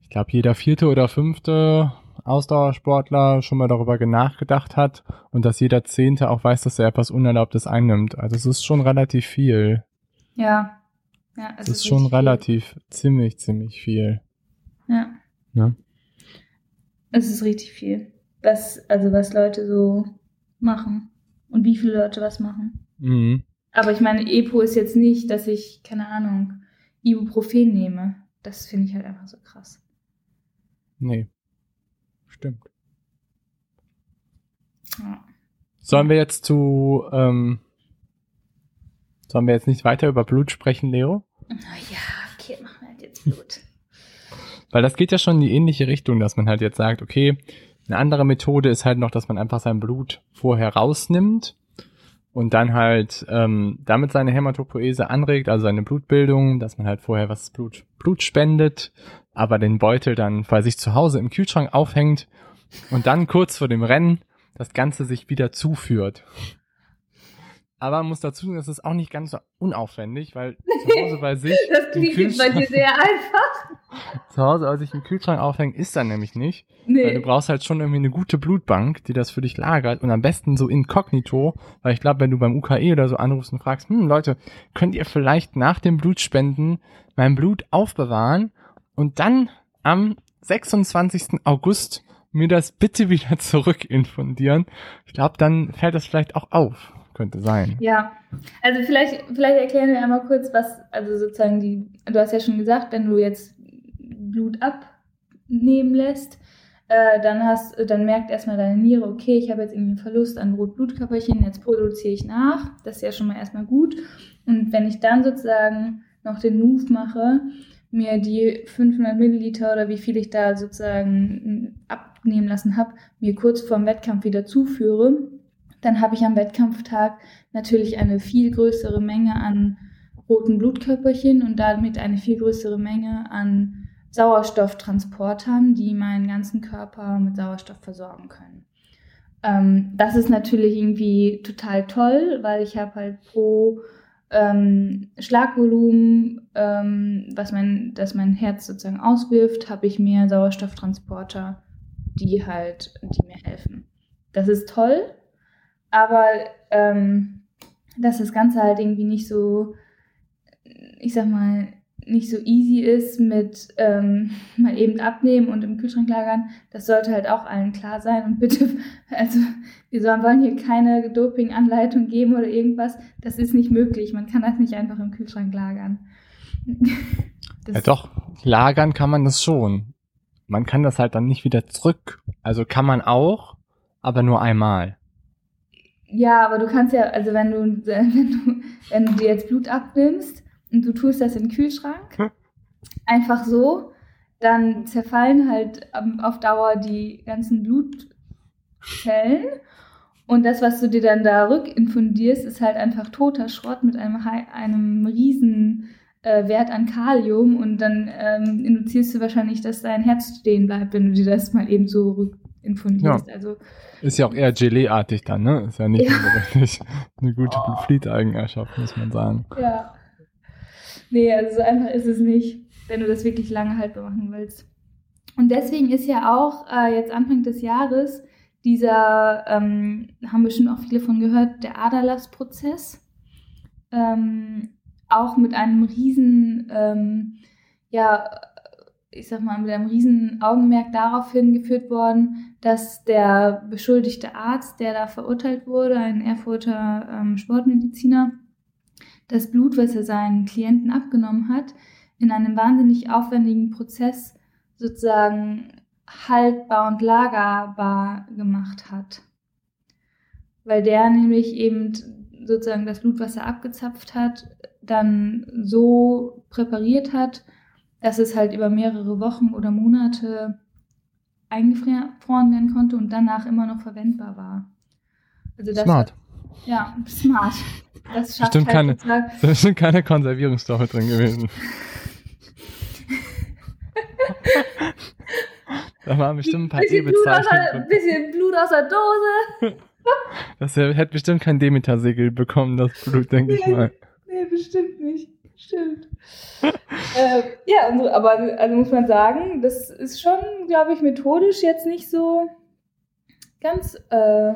ich glaube, jeder vierte oder fünfte Ausdauersportler schon mal darüber nachgedacht hat und dass jeder zehnte auch weiß, dass er etwas Unerlaubtes einnimmt. Also es ist schon relativ viel. Ja, ja, also das ist schon relativ, viel. ziemlich, ziemlich viel. Ja. Ne? Es ist richtig viel. Was, also was Leute so machen. Und wie viele Leute was machen. Mhm. Aber ich meine, Epo ist jetzt nicht, dass ich, keine Ahnung, Ibuprofen nehme. Das finde ich halt einfach so krass. Nee. Stimmt. Ja. Sollen wir jetzt zu, ähm, sollen wir jetzt nicht weiter über Blut sprechen, Leo? Ja, okay, machen wir halt jetzt Blut. Weil das geht ja schon in die ähnliche Richtung, dass man halt jetzt sagt, okay, eine andere Methode ist halt noch, dass man einfach sein Blut vorher rausnimmt und dann halt ähm, damit seine Hämatopoese anregt, also seine Blutbildung, dass man halt vorher was Blut, Blut spendet, aber den Beutel dann bei sich zu Hause im Kühlschrank aufhängt und dann kurz vor dem Rennen das Ganze sich wieder zuführt. Aber man muss dazu sagen, das ist auch nicht ganz so unaufwendig, weil zu Hause bei sich. Das klingt jetzt bei dir sehr einfach. zu Hause bei sich im Kühlschrank aufhängen ist dann nämlich nicht. Nee. Weil du brauchst halt schon irgendwie eine gute Blutbank, die das für dich lagert und am besten so inkognito, weil ich glaube, wenn du beim UKE oder so anrufst und fragst, hm, Leute, könnt ihr vielleicht nach dem Blutspenden mein Blut aufbewahren und dann am 26. August mir das bitte wieder zurückinfundieren? Ich glaube, dann fällt das vielleicht auch auf. Könnte sein. Ja, also vielleicht, vielleicht erklären wir einmal kurz, was, also sozusagen die, du hast ja schon gesagt, wenn du jetzt Blut abnehmen lässt, äh, dann hast, dann merkt erstmal deine Niere, okay, ich habe jetzt irgendwie einen Verlust an Rotblutkörperchen, jetzt produziere ich nach. Das ist ja schon mal erstmal gut. Und wenn ich dann sozusagen noch den Move mache, mir die 500 Milliliter oder wie viel ich da sozusagen abnehmen lassen habe, mir kurz vor dem Wettkampf wieder zuführe, dann habe ich am Wettkampftag natürlich eine viel größere Menge an roten Blutkörperchen und damit eine viel größere Menge an Sauerstofftransportern, die meinen ganzen Körper mit Sauerstoff versorgen können. Ähm, das ist natürlich irgendwie total toll, weil ich habe halt pro ähm, Schlagvolumen, ähm, was mein, das mein Herz sozusagen auswirft, habe ich mehr Sauerstofftransporter, die halt, die mir helfen. Das ist toll, aber ähm, dass das Ganze halt irgendwie nicht so, ich sag mal, nicht so easy ist mit ähm, mal eben abnehmen und im Kühlschrank lagern, das sollte halt auch allen klar sein. Und bitte, also wir wollen hier keine Doping-Anleitung geben oder irgendwas. Das ist nicht möglich. Man kann das nicht einfach im Kühlschrank lagern. ja doch, lagern kann man das schon. Man kann das halt dann nicht wieder zurück. Also kann man auch, aber nur einmal. Ja, aber du kannst ja, also wenn du, wenn du, wenn du dir jetzt Blut abnimmst und du tust das in den Kühlschrank, hm. einfach so, dann zerfallen halt auf Dauer die ganzen Blutzellen. Und das, was du dir dann da rückinfundierst, ist halt einfach toter Schrott mit einem, einem riesen äh, Wert an Kalium. Und dann ähm, induzierst du wahrscheinlich, dass dein Herz stehen bleibt, wenn du dir das mal eben so rückinfundierst. Ja. Also ist ja auch eher Gelee-artig dann, ne? Ist ja nicht ja. eine gute oh. Fleet-Eigenschaft, muss man sagen. Ja. Nee, also so einfach ist es nicht, wenn du das wirklich lange haltbar machen willst. Und deswegen ist ja auch äh, jetzt Anfang des Jahres dieser, ähm, haben bestimmt auch viele von gehört, der Aderlass-Prozess. Ähm, auch mit einem riesen, ähm, ja, ich sag mal, mit einem riesen Augenmerk darauf hingeführt worden, dass der beschuldigte Arzt, der da verurteilt wurde, ein Erfurter ähm, Sportmediziner, das Blut, was er seinen Klienten abgenommen hat, in einem wahnsinnig aufwendigen Prozess sozusagen haltbar und lagerbar gemacht hat. Weil der nämlich eben sozusagen das Blut, was er abgezapft hat, dann so präpariert hat, dass es halt über mehrere Wochen oder Monate eingefroren werden konnte und danach immer noch verwendbar war. Also das, smart. Ja, smart. Das schafft bestimmt halt keine, da bestimmt keine Konservierungsstoffe drin gewesen. da waren bestimmt ein paar E-Bezeichnungen. Ein bisschen Blut aus der Dose. das hätte bestimmt kein Demeter-Segel bekommen, das Blut, denke ich mal. Nee, bestimmt nicht. Stimmt. Äh, ja, also, aber also muss man sagen, das ist schon, glaube ich, methodisch jetzt nicht so ganz äh,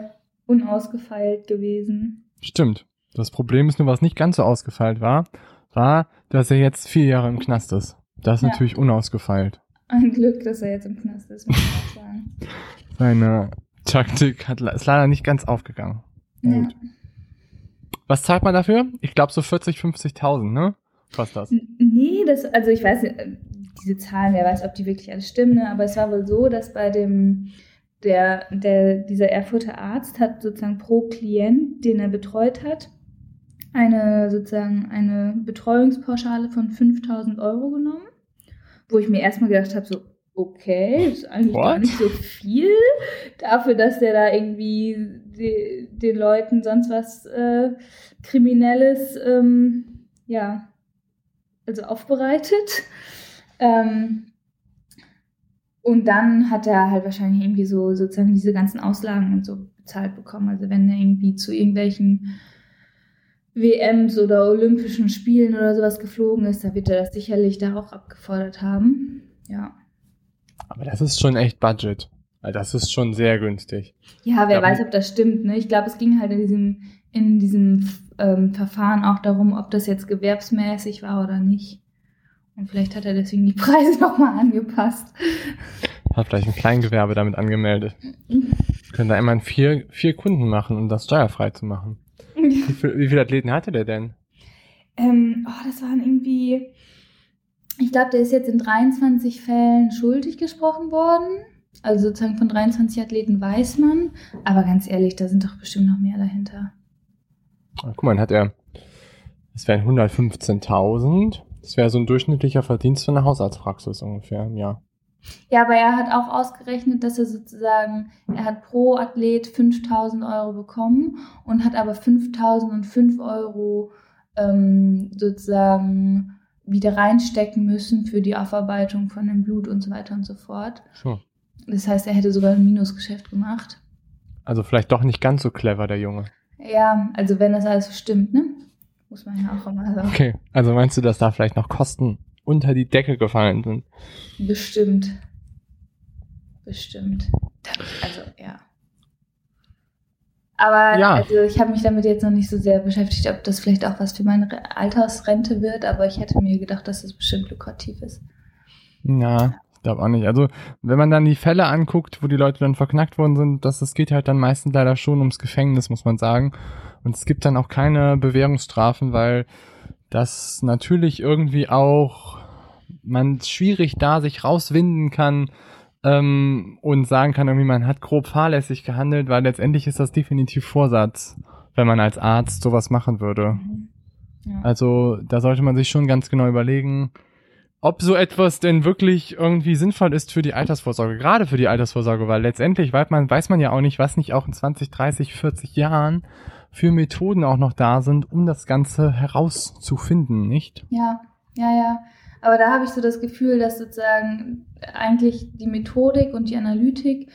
unausgefeilt gewesen. Stimmt. Das Problem ist nur, was nicht ganz so ausgefeilt war, war, dass er jetzt vier Jahre im Knast ist. Das ist ja. natürlich unausgefeilt. Ein Glück, dass er jetzt im Knast ist, muss ich auch sagen. Seine Taktik hat, ist leider nicht ganz aufgegangen. Ja. Gut. Was zahlt man dafür? Ich glaube so 40, 50.000, ne? Kostet das? Nee, das, also ich weiß nicht, diese Zahlen, wer weiß, ob die wirklich alle stimmen, ne? aber es war wohl so, dass bei dem der, der, dieser Erfurter Arzt hat sozusagen pro Klient, den er betreut hat, eine sozusagen eine Betreuungspauschale von 5000 Euro genommen, wo ich mir erstmal gedacht habe, so, okay, ist eigentlich What? gar nicht so viel dafür, dass der da irgendwie die, den Leuten sonst was äh, Kriminelles, ähm, ja, also aufbereitet. Ähm, und dann hat er halt wahrscheinlich irgendwie so sozusagen diese ganzen Auslagen und so bezahlt bekommen. Also wenn er irgendwie zu irgendwelchen WMs oder Olympischen Spielen oder sowas geflogen ist, dann wird er das sicherlich da auch abgefordert haben. Ja. Aber das ist schon echt Budget. Also Das ist schon sehr günstig. Ja, wer Ja, weiß, ob das stimmt. Ne? Ich glaube, es ging halt in diesem, in diesem ähm, Verfahren auch darum, ob das jetzt gewerbsmäßig war oder nicht. Und vielleicht hat er deswegen die Preise nochmal angepasst. Hat vielleicht ein Kleingewerbe damit angemeldet. Können da immerhin vier, vier Kunden machen, um das steuerfrei zu machen. Wie, viel, wie viele Athleten hatte der denn? ähm, oh, das waren irgendwie, ich glaube, der ist jetzt in 23 Fällen schuldig gesprochen worden. Also sozusagen von 23 Athleten weiß man. Aber ganz ehrlich, da sind doch bestimmt noch mehr dahinter. Ah, Guck mal, dann hat er, das wären 115.000. Das wäre so ein durchschnittlicher Verdienst für eine Hausarztpraxis ungefähr im Jahr. Ja, aber er hat auch ausgerechnet, dass er sozusagen, er hat pro Athlet 5000 Euro bekommen und hat aber 5005 Euro ähm, sozusagen wieder reinstecken müssen für die Aufarbeitung von dem Blut und so weiter und so fort. So. Das heißt, er hätte sogar ein Minusgeschäft gemacht. Also vielleicht doch nicht ganz so clever, der Junge. Ja, also wenn das alles stimmt, ne? Muss man ja auch immer sagen. Okay, also meinst du, dass da vielleicht noch Kosten unter die Decke gefallen sind? Bestimmt. Bestimmt. Also, ja. Aber Ja. also ich habe mich damit jetzt noch nicht so sehr beschäftigt, ob das vielleicht auch was für meine Re- Altersrente wird, aber ich hätte mir gedacht, dass das bestimmt lukrativ ist. Ja, glaube auch nicht. Also, wenn man dann die Fälle anguckt, wo die Leute dann verknackt worden sind, das, das geht halt dann meistens leider schon ums Gefängnis, muss man sagen. Und es gibt dann auch keine Bewährungsstrafen, weil das natürlich irgendwie auch man schwierig da sich rauswinden kann ähm, und sagen kann, irgendwie man hat grob fahrlässig gehandelt, weil letztendlich ist das definitiv Vorsatz, wenn man als Arzt sowas machen würde. Ja. Also da sollte man sich schon ganz genau überlegen, ob so etwas denn wirklich irgendwie sinnvoll ist für die Altersvorsorge, gerade für die Altersvorsorge, weil letztendlich weiß man, weiß man ja auch nicht, was nicht auch in 20, 30, 40 Jahren für Methoden auch noch da sind, um das Ganze herauszufinden, nicht? Ja, ja, ja. Aber da habe ich so das Gefühl, dass sozusagen eigentlich die Methodik und die Analytik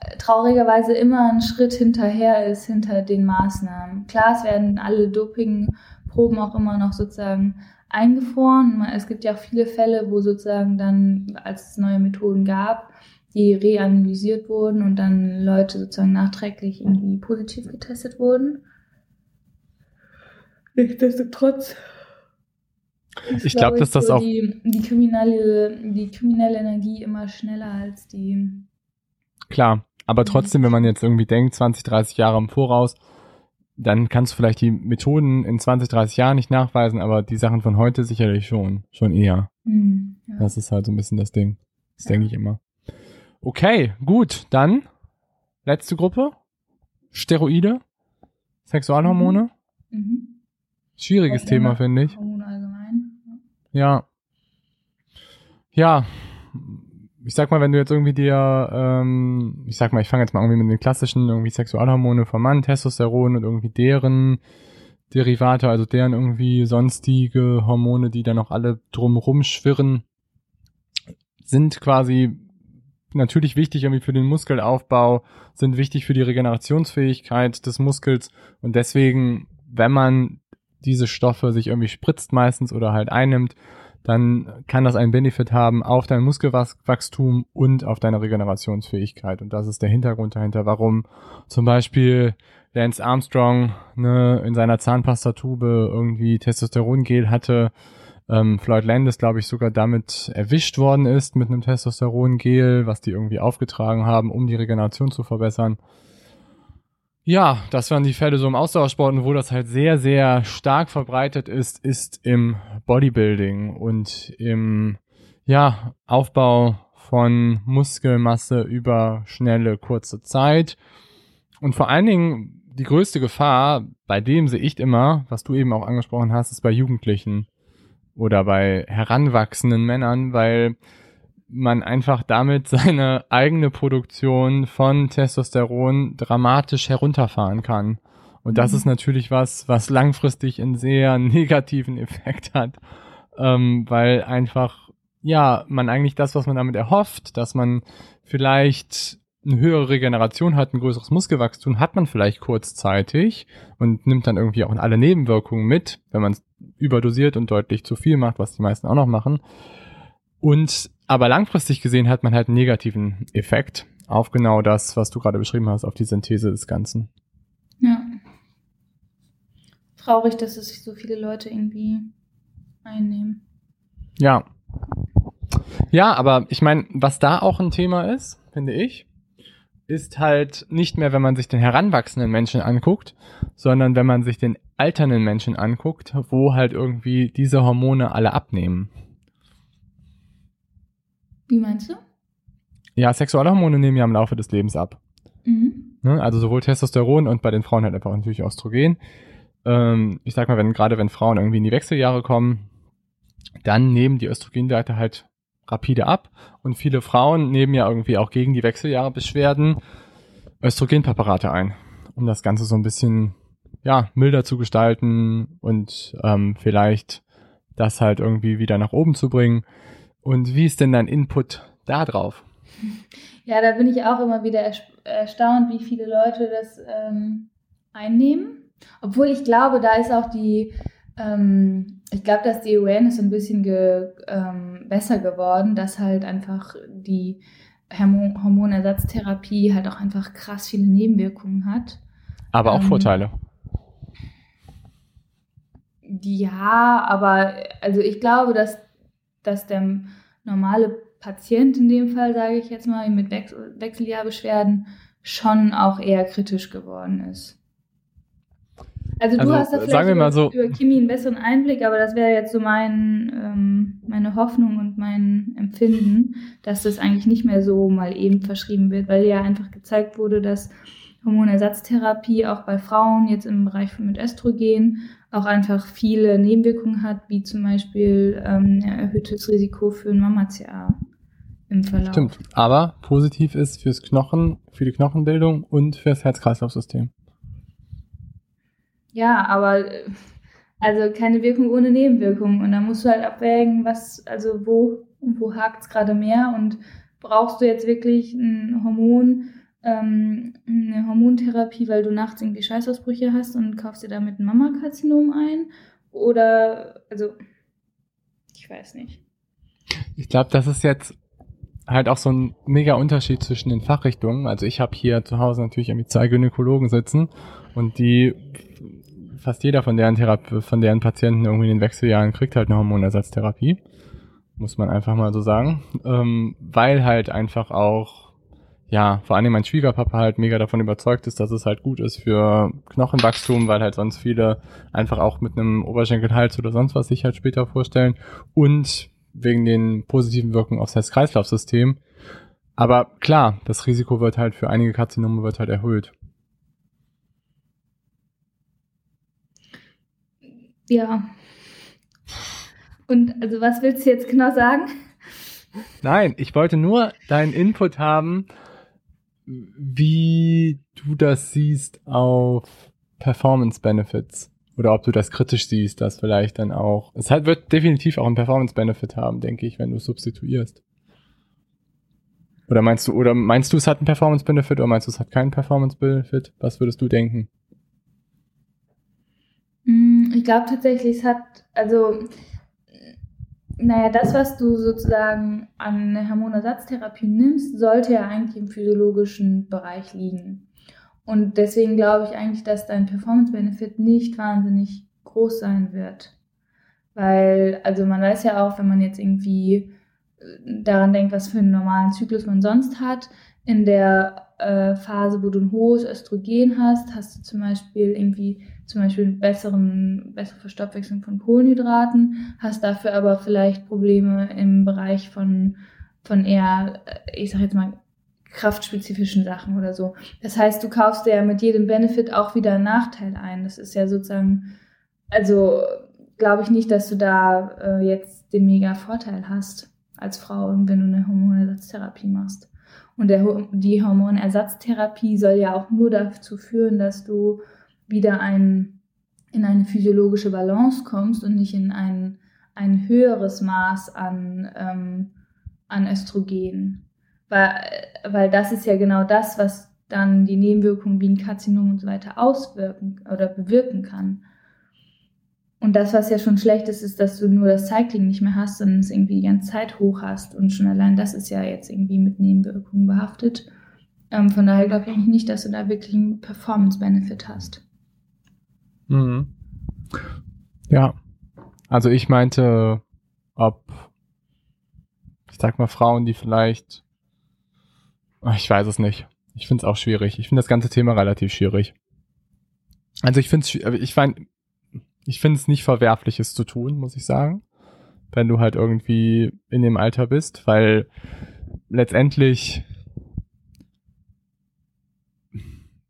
äh, traurigerweise immer einen Schritt hinterher ist hinter den Maßnahmen. Klar, es werden alle Dopingproben auch immer noch sozusagen eingefroren. Es gibt ja auch viele Fälle, wo sozusagen dann, als es neue Methoden gab, die reanalysiert wurden und dann Leute sozusagen nachträglich irgendwie positiv getestet wurden. Nichtsdestotrotz ist, Ich glaube, glaub dass das so auch- Die, die, kriminelle, die kriminelle Energie immer schneller als die. Klar, aber trotzdem, wenn man jetzt irgendwie denkt, 20, 30 Jahre im Voraus, dann kannst du vielleicht die Methoden in 20, 30 Jahren nicht nachweisen, aber die Sachen von heute sicherlich schon, schon eher. Hm, ja. Das ist halt so ein bisschen das Ding. Das denke ich immer. Okay, gut, dann letzte Gruppe. Steroide, Sexualhormone. Mhm. Schwieriges Hormone. Thema, finde ich. Hormone allgemein. Ja. Ja. Ich sag mal, wenn du jetzt irgendwie dir, ähm, ich sag mal, ich fange jetzt mal irgendwie mit den klassischen irgendwie Sexualhormone vom Mann, Testosteron und irgendwie deren Derivate, also deren irgendwie sonstige Hormone, die dann noch alle drumrum schwirren, sind quasi natürlich wichtig irgendwie für den Muskelaufbau, sind wichtig für die Regenerationsfähigkeit des Muskels. Und deswegen, wenn man diese Stoffe sich irgendwie spritzt meistens oder halt einnimmt, dann kann das einen Benefit haben auf dein Muskelwachstum und auf deine Regenerationsfähigkeit. Und das ist der Hintergrund dahinter, warum zum Beispiel Lance Armstrong ne, in seiner Zahnpastatube irgendwie Testosterongel hatte. Ähm, Floyd Landis, glaube ich, sogar damit erwischt worden ist mit einem Testosterongel, was die irgendwie aufgetragen haben, um die Regeneration zu verbessern. Ja, das waren die Fälle so im Ausdauersport und wo das halt sehr, sehr stark verbreitet ist, ist im Bodybuilding und im ja, Aufbau von Muskelmasse über schnelle, kurze Zeit. Und vor allen Dingen die größte Gefahr, bei dem sehe ich immer, was du eben auch angesprochen hast, ist bei Jugendlichen oder bei heranwachsenden Männern, weil man einfach damit seine eigene Produktion von Testosteron dramatisch herunterfahren kann. Und das mhm. ist natürlich was, was langfristig einen sehr negativen Effekt hat, ähm, weil einfach, ja, man eigentlich das, was man damit erhofft, dass man vielleicht eine höhere Regeneration hat, ein größeres Muskelwachstum, hat man vielleicht kurzzeitig und nimmt dann irgendwie auch alle Nebenwirkungen mit, wenn man es überdosiert und deutlich zu viel macht, was die meisten auch noch machen. Und aber langfristig gesehen hat man halt einen negativen Effekt auf genau das, was du gerade beschrieben hast, auf die Synthese des Ganzen. Ja. Traurig, dass es sich so viele Leute irgendwie einnehmen. Ja. Ja, aber ich meine, was da auch ein Thema ist, finde ich, ist halt nicht mehr, wenn man sich den heranwachsenden Menschen anguckt, sondern wenn man sich den alternden Menschen anguckt, wo halt irgendwie diese Hormone alle abnehmen. Wie meinst du? Ja, Sexualhormone nehmen ja im Laufe des Lebens ab. Mhm. Ne? Also sowohl Testosteron und bei den Frauen halt einfach natürlich Östrogen. Ähm, ich sag mal, wenn gerade wenn Frauen irgendwie in die Wechseljahre kommen, dann nehmen die Östrogenwerte halt rapide ab und viele Frauen nehmen ja irgendwie auch gegen die Wechseljahre Beschwerden Östrogenpräparate ein, um das Ganze so ein bisschen ja milder zu gestalten und ähm, vielleicht das halt irgendwie wieder nach oben zu bringen. Und wie ist denn dein Input da drauf? Ja, da bin ich auch immer wieder erstaunt, wie viele Leute das ähm, einnehmen. Obwohl ich glaube, da ist auch die, ähm, ich glaube, dass die Awareness ein bisschen ge, ähm, besser geworden, dass halt einfach die Hormon Hormonersatztherapie halt auch einfach krass viele Nebenwirkungen hat. Aber auch ähm, Vorteile. Ja, aber also ich glaube, dass dass der normale Patient in dem Fall, sage ich jetzt mal, mit Wechsel Wechseljahrbeschwerden schon auch eher kritisch geworden ist. Also du also, hast da vielleicht über, so, über Chemie einen besseren Einblick, aber das wäre jetzt so mein, ähm, meine Hoffnung und mein Empfinden, dass das eigentlich nicht mehr so mal eben verschrieben wird, weil ja einfach gezeigt wurde, dass Hormonersatztherapie auch bei Frauen jetzt im Bereich mit Östrogen auch einfach viele Nebenwirkungen hat, wie zum Beispiel ähm, ein erhöhtes Risiko für ein Mama-CA im Verlauf. Stimmt, aber positiv ist fürs Knochen, für die Knochenbildung und fürs Herz-Kreislauf-System. Ja, aber äh, also keine Wirkung ohne Nebenwirkung. Und da musst du halt abwägen, was, also wo, wo hakt es gerade mehr und brauchst du jetzt wirklich ein Hormon, ähm, eine Hormontherapie, weil du nachts irgendwie Scheißausbrüche hast und kaufst dir damit ein Mammakarzinom ein? Oder, also, ich weiß nicht. Ich glaube, das ist jetzt halt auch so ein mega Unterschied zwischen den Fachrichtungen. Also ich habe hier zu Hause natürlich irgendwie zwei Gynäkologen sitzen und die fast jeder von deren Therapie, von deren Patienten irgendwie in den Wechseljahren kriegt halt eine Hormonersatztherapie. Muss man einfach mal so sagen. Ähm, weil halt einfach auch ja, vor allem mein Schwiegerpapa halt mega davon überzeugt ist, dass es halt gut ist für Knochenwachstum, weil halt sonst viele einfach auch mit einem Oberschenkelhals oder sonst was sich halt später vorstellen und wegen den positiven Wirkungen aufs Herz-Kreislauf-System. Aber klar, das Risiko wird halt für einige Karzinome wird halt erhöht. Ja. Und also was willst du jetzt genau sagen? Nein, ich wollte nur deinen Input haben, wie du das siehst auf Performance Benefits. Oder ob du das kritisch siehst, dass vielleicht dann auch. Es hat, wird definitiv auch einen Performance Benefit haben, denke ich, wenn du substituierst. Oder meinst du, oder meinst du, es hat einen Performance Benefit oder meinst du, es hat keinen Performance Benefit? Was würdest du denken? Mm, ich glaube tatsächlich, es hat, also naja, das, was du sozusagen an Hormonersatztherapie nimmst, sollte ja eigentlich im physiologischen Bereich liegen. Und deswegen glaube ich eigentlich, dass dein Performance-Benefit nicht wahnsinnig groß sein wird. Weil, also man weiß ja auch, wenn man jetzt irgendwie äh, daran denkt, was für einen normalen Zyklus man sonst hat, in der äh, Phase, wo du ein hohes Östrogen hast, hast du zum Beispiel irgendwie zum Beispiel besseren, bessere Verstoffwechslung von Kohlenhydraten, hast dafür aber vielleicht Probleme im Bereich von von eher, äh, ich sag jetzt mal, kraftspezifischen Sachen oder so. Das heißt, du kaufst dir ja mit jedem Benefit auch wieder einen Nachteil ein. Das ist ja sozusagen, also glaube ich nicht, dass du da äh, jetzt den mega Vorteil hast als Frau, wenn du eine Hormonersatztherapie machst. Und der, die Hormonersatztherapie soll ja auch nur dazu führen, dass du wieder ein, in eine physiologische Balance kommst und nicht in ein, ein höheres Maß an, ähm, an Östrogen. Weil, weil das ist ja genau das, was dann die Nebenwirkungen wie ein Karzinom und so weiter auswirken oder bewirken kann. Und das, was ja schon schlecht ist, ist, dass du nur das Cycling nicht mehr hast, sondern es irgendwie die ganze Zeit hoch hast. Und schon allein das ist ja jetzt irgendwie mit Nebenwirkungen behaftet. Ähm, von daher glaube ich nicht, dass du da wirklich einen Performance-Benefit hast. Mhm. Ja. Also ich meinte, ob, ich sag mal, Frauen, die vielleicht, ich weiß es nicht. Ich finde es auch schwierig. Ich finde das ganze Thema relativ schwierig. Also ich finde es, ich meine, ich finde es nicht verwerflich, es zu tun, muss ich sagen. Wenn du halt irgendwie in dem Alter bist, weil letztendlich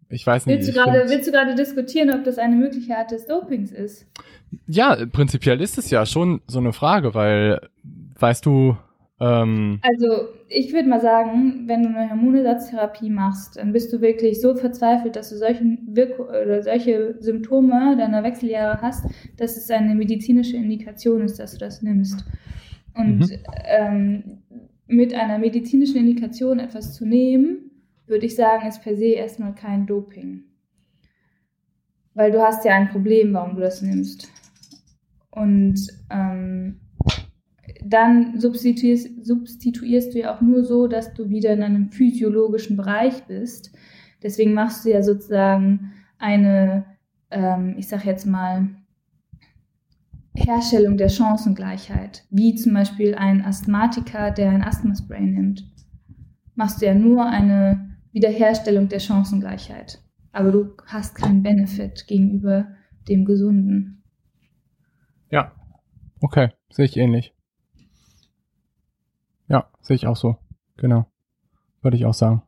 ich weiß nicht. Willst du, gerade, willst du gerade diskutieren, ob das eine mögliche Art des Dopings ist? Ja, prinzipiell ist es ja schon so eine Frage, weil, weißt du, ähm, also ich würde mal sagen, wenn du eine Hormonersatztherapie machst, dann bist du wirklich so verzweifelt, dass du solchen Wirk oder solche Symptome deiner Wechseljahre hast, dass es eine medizinische Indikation ist, dass du das nimmst. Und mhm. ähm, mit einer medizinischen Indikation etwas zu nehmen, würde ich sagen, ist per se erstmal kein Doping. Weil du hast ja ein Problem, warum du das nimmst. Und ähm, dann substituierst, substituierst du ja auch nur so, dass du wieder in einem physiologischen Bereich bist. Deswegen machst du ja sozusagen eine, ähm, ich sag jetzt mal, Herstellung der Chancengleichheit, wie zum Beispiel ein Asthmatiker, der ein Asthmaspray nimmt. Machst du ja nur eine Wiederherstellung der Chancengleichheit. Aber du hast keinen Benefit gegenüber dem Gesunden. Ja, okay, sehe ich ähnlich. Ja, sehe ich auch so. Genau. Würde ich auch sagen.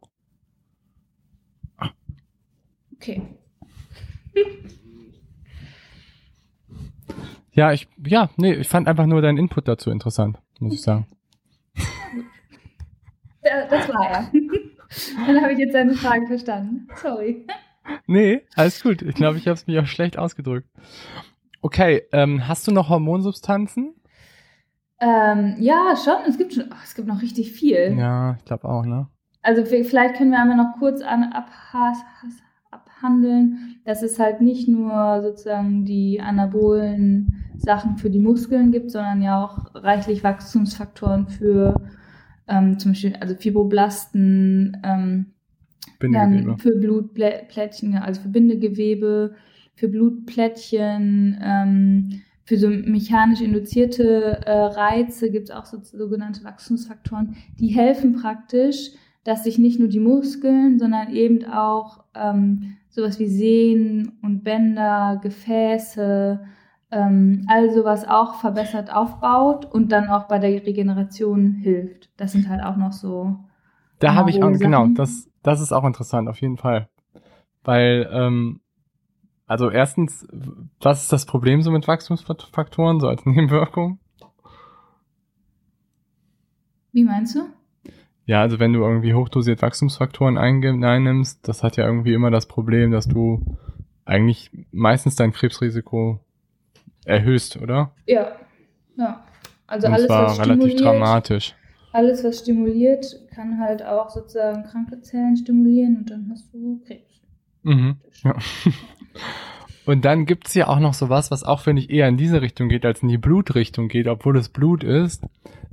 Okay. ja, ich, ja, nee, ich fand einfach nur deinen Input dazu interessant, muss ich sagen. Das war er. Dann habe ich jetzt deine Frage verstanden. Sorry. Nee, alles gut. Ich glaube, ich habe es mich auch schlecht ausgedrückt. Okay, ähm, hast du noch Hormonsubstanzen? Ähm, ja, schon. Es gibt schon, oh, es gibt noch richtig viel. Ja, ich glaube auch, ne? Also vielleicht können wir einmal noch kurz an, abhandeln, dass es halt nicht nur sozusagen die anabolen Sachen für die Muskeln gibt, sondern ja auch reichlich Wachstumsfaktoren für ähm, zum Beispiel also Fibroblasten, ähm, dann für Blutplättchen, also für Bindegewebe, für Blutplättchen, ähm, für so mechanisch induzierte äh, Reize gibt es auch so, sogenannte Wachstumsfaktoren, die helfen praktisch, dass sich nicht nur die Muskeln, sondern eben auch ähm, sowas wie Sehnen und Bänder, Gefäße, ähm, all sowas auch verbessert aufbaut und dann auch bei der Regeneration hilft. Das sind halt auch noch so. Da habe ich auch, genau, das, das ist auch interessant, auf jeden Fall. Weil ähm, also erstens, was ist das Problem so mit Wachstumsfaktoren, so als Nebenwirkung? Wie meinst du? Ja, also wenn du irgendwie hochdosiert Wachstumsfaktoren einnimmst, das hat ja irgendwie immer das Problem, dass du eigentlich meistens dein Krebsrisiko erhöhst, oder? Ja, ja. Also Und alles, zwar was relativ dramatisch. Alles, was stimuliert, kann halt auch sozusagen kranke Zellen stimulieren und dann hast du Krebs. Mhm. Ja. Und dann gibt's ja auch noch sowas, was auch, finde ich, eher in diese Richtung geht, als in die Blutrichtung geht, obwohl es Blut ist.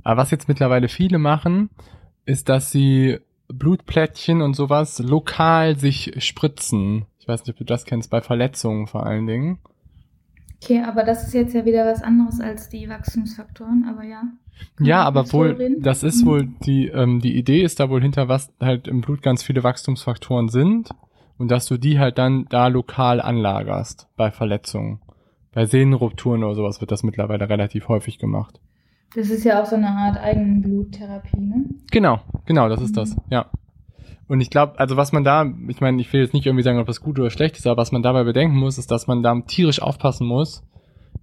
Aber was jetzt mittlerweile viele machen, ist, dass sie Blutplättchen und sowas lokal sich spritzen. Ich weiß nicht, ob du das kennst, bei Verletzungen vor allen Dingen. Okay, aber das ist jetzt ja wieder was anderes als die Wachstumsfaktoren, aber ja. Ja, aber wohl, das ist mhm. wohl, die, ähm, die Idee ist da wohl hinter, was halt im Blut ganz viele Wachstumsfaktoren sind und dass du die halt dann da lokal anlagerst bei Verletzungen. Bei Sehnenrupturen oder sowas wird das mittlerweile relativ häufig gemacht. Das ist ja auch so eine Art Eigenbluttherapie, ne? Genau, genau, das ist Mhm. das, ja. Und ich glaube, also was man da, ich meine, ich will jetzt nicht irgendwie sagen, ob das gut oder schlecht ist, aber was man dabei bedenken muss, ist, dass man da tierisch aufpassen muss,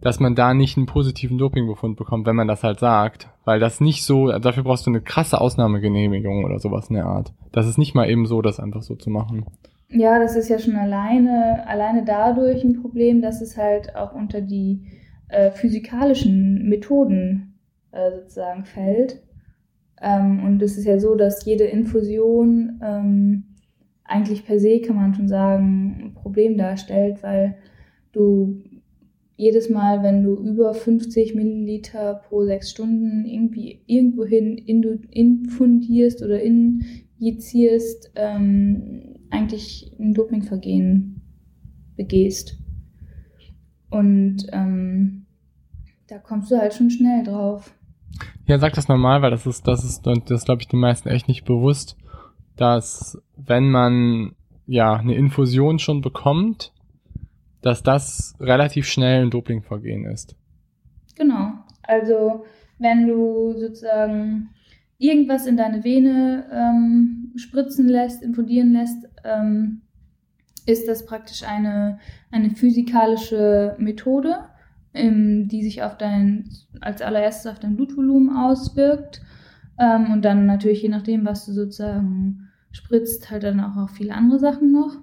dass man da nicht einen positiven Dopingbefund bekommt, wenn man das halt sagt. Weil das nicht so, dafür brauchst du eine krasse Ausnahmegenehmigung oder sowas in der Art. Das ist nicht mal eben so, das einfach so zu machen. Ja, das ist ja schon alleine, alleine dadurch ein Problem, dass es halt auch unter die äh, physikalischen Methoden äh, sozusagen fällt. Ähm, und es ist ja so, dass jede Infusion ähm, eigentlich per se, kann man schon sagen, ein Problem darstellt, weil du jedes Mal, wenn du über 50 Milliliter pro sechs Stunden irgendwie irgendwohin infundierst oder injizierst, ähm, eigentlich ein Dopingvergehen begehst. Und ähm, da kommst du halt schon schnell drauf. Ja, sag das normal, weil das ist, das ist, und das glaube ich den meisten echt nicht bewusst, dass wenn man ja eine Infusion schon bekommt, dass das relativ schnell ein Dopingvergehen ist. Genau. Also wenn du sozusagen irgendwas in deine Vene ähm, spritzen lässt, infundieren lässt, ähm, ist das praktisch eine, eine physikalische Methode, ähm, die sich auf dein, als allererstes auf dein Blutvolumen auswirkt ähm, und dann natürlich je nachdem, was du sozusagen spritzt, halt dann auch auf viele andere Sachen noch.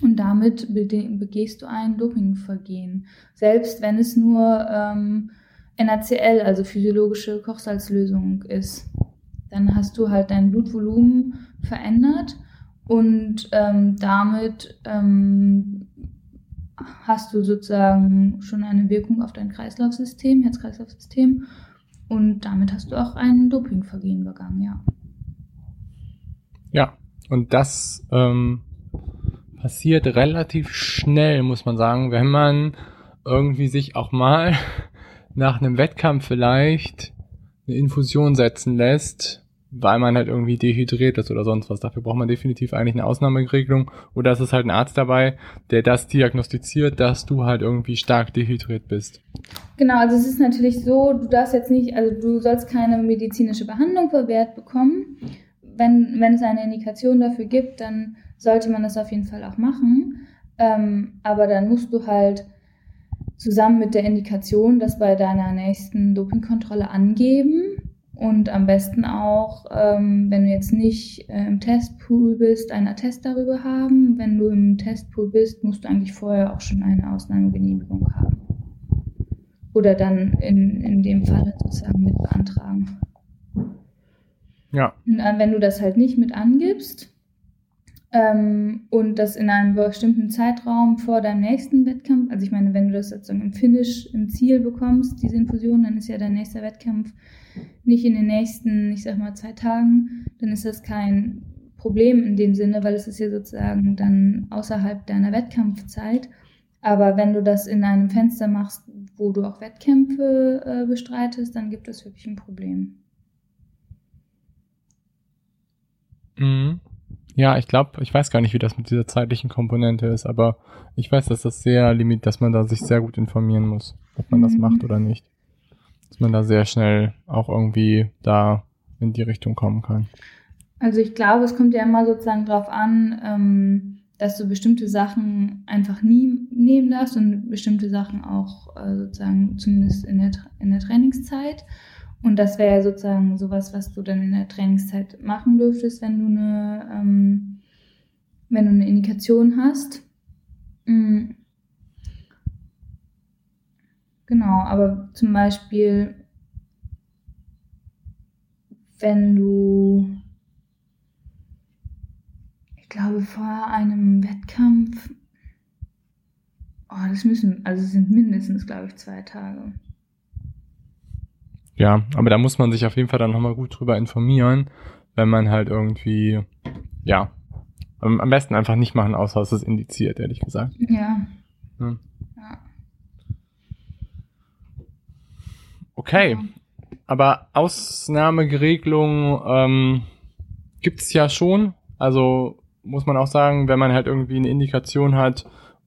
Und damit begehst du ein Dopingvergehen. Selbst wenn es nur ähm, NaCl, also physiologische Kochsalzlösung ist. Dann hast du halt dein Blutvolumen verändert und ähm, damit ähm, hast du sozusagen schon eine Wirkung auf dein Kreislaufsystem, Herz-Kreislauf-System und damit hast du auch ein Dopingvergehen begangen, ja. Ja, und das ähm, passiert relativ schnell, muss man sagen, wenn man irgendwie sich auch mal nach einem Wettkampf vielleicht eine Infusion setzen lässt, weil man halt irgendwie dehydriert ist oder sonst was. Dafür braucht man definitiv eigentlich eine Ausnahmeregelung. Oder es ist halt ein Arzt dabei, der das diagnostiziert, dass du halt irgendwie stark dehydriert bist. Genau, also es ist natürlich so, du darfst jetzt nicht, also du sollst keine medizinische Behandlung verwehrt bekommen. Wenn, wenn es eine Indikation dafür gibt, dann sollte man das auf jeden Fall auch machen. Ähm, aber dann musst du halt zusammen mit der Indikation das bei deiner nächsten Dopingkontrolle angeben und am besten auch, ähm, wenn du jetzt nicht äh, im Testpool bist, einen Attest darüber haben. Wenn du im Testpool bist, musst du eigentlich vorher auch schon eine Ausnahmegenehmigung haben. Oder dann in, in dem Fall sozusagen mit beantragen. Ja, Und äh, wenn du das halt nicht mit angibst ähm, und das in einem bestimmten Zeitraum vor deinem nächsten Wettkampf, also ich meine, wenn du das sozusagen im Finish, im Ziel bekommst, diese Infusion, dann ist ja dein nächster Wettkampf nicht in den nächsten, ich sag mal, zwei Tagen, dann ist das kein Problem in dem Sinne, weil es ist ja sozusagen dann außerhalb deiner Wettkampfzeit. Aber wenn du das in einem Fenster machst, wo du auch Wettkämpfe äh, bestreitest, dann gibt es wirklich ein Problem. Mhm. Ja, ich glaube, ich weiß gar nicht, wie das mit dieser zeitlichen Komponente ist, aber ich weiß, dass das sehr limit, dass man da sich sehr gut informieren muss, ob man das Mhm. macht oder nicht. Dass man da sehr schnell auch irgendwie da in die Richtung kommen kann. Also ich glaube, es kommt ja immer sozusagen darauf an, ähm, dass du bestimmte Sachen einfach nie nehmen darfst und bestimmte Sachen auch äh, sozusagen zumindest in der, in der Trainingszeit. Und das wäre ja sozusagen sowas, was du dann in der Trainingszeit machen dürftest, wenn du eine, ähm, wenn du eine Indikation hast. Mm. Genau, aber zum Beispiel, wenn du ich glaube, vor einem Wettkampf. Oh, das müssen, also es sind mindestens, glaube ich, zwei Tage. Ja, aber da muss man sich auf jeden Fall dann nochmal gut drüber informieren, wenn man halt irgendwie, ja, am besten einfach nicht machen, außer es ist indiziert, ehrlich gesagt. Ja. Hm. ja. Okay, aber Ausnahmeregelungen ähm, gibt's ja schon. Also muss man auch sagen, wenn man halt irgendwie eine Indikation hat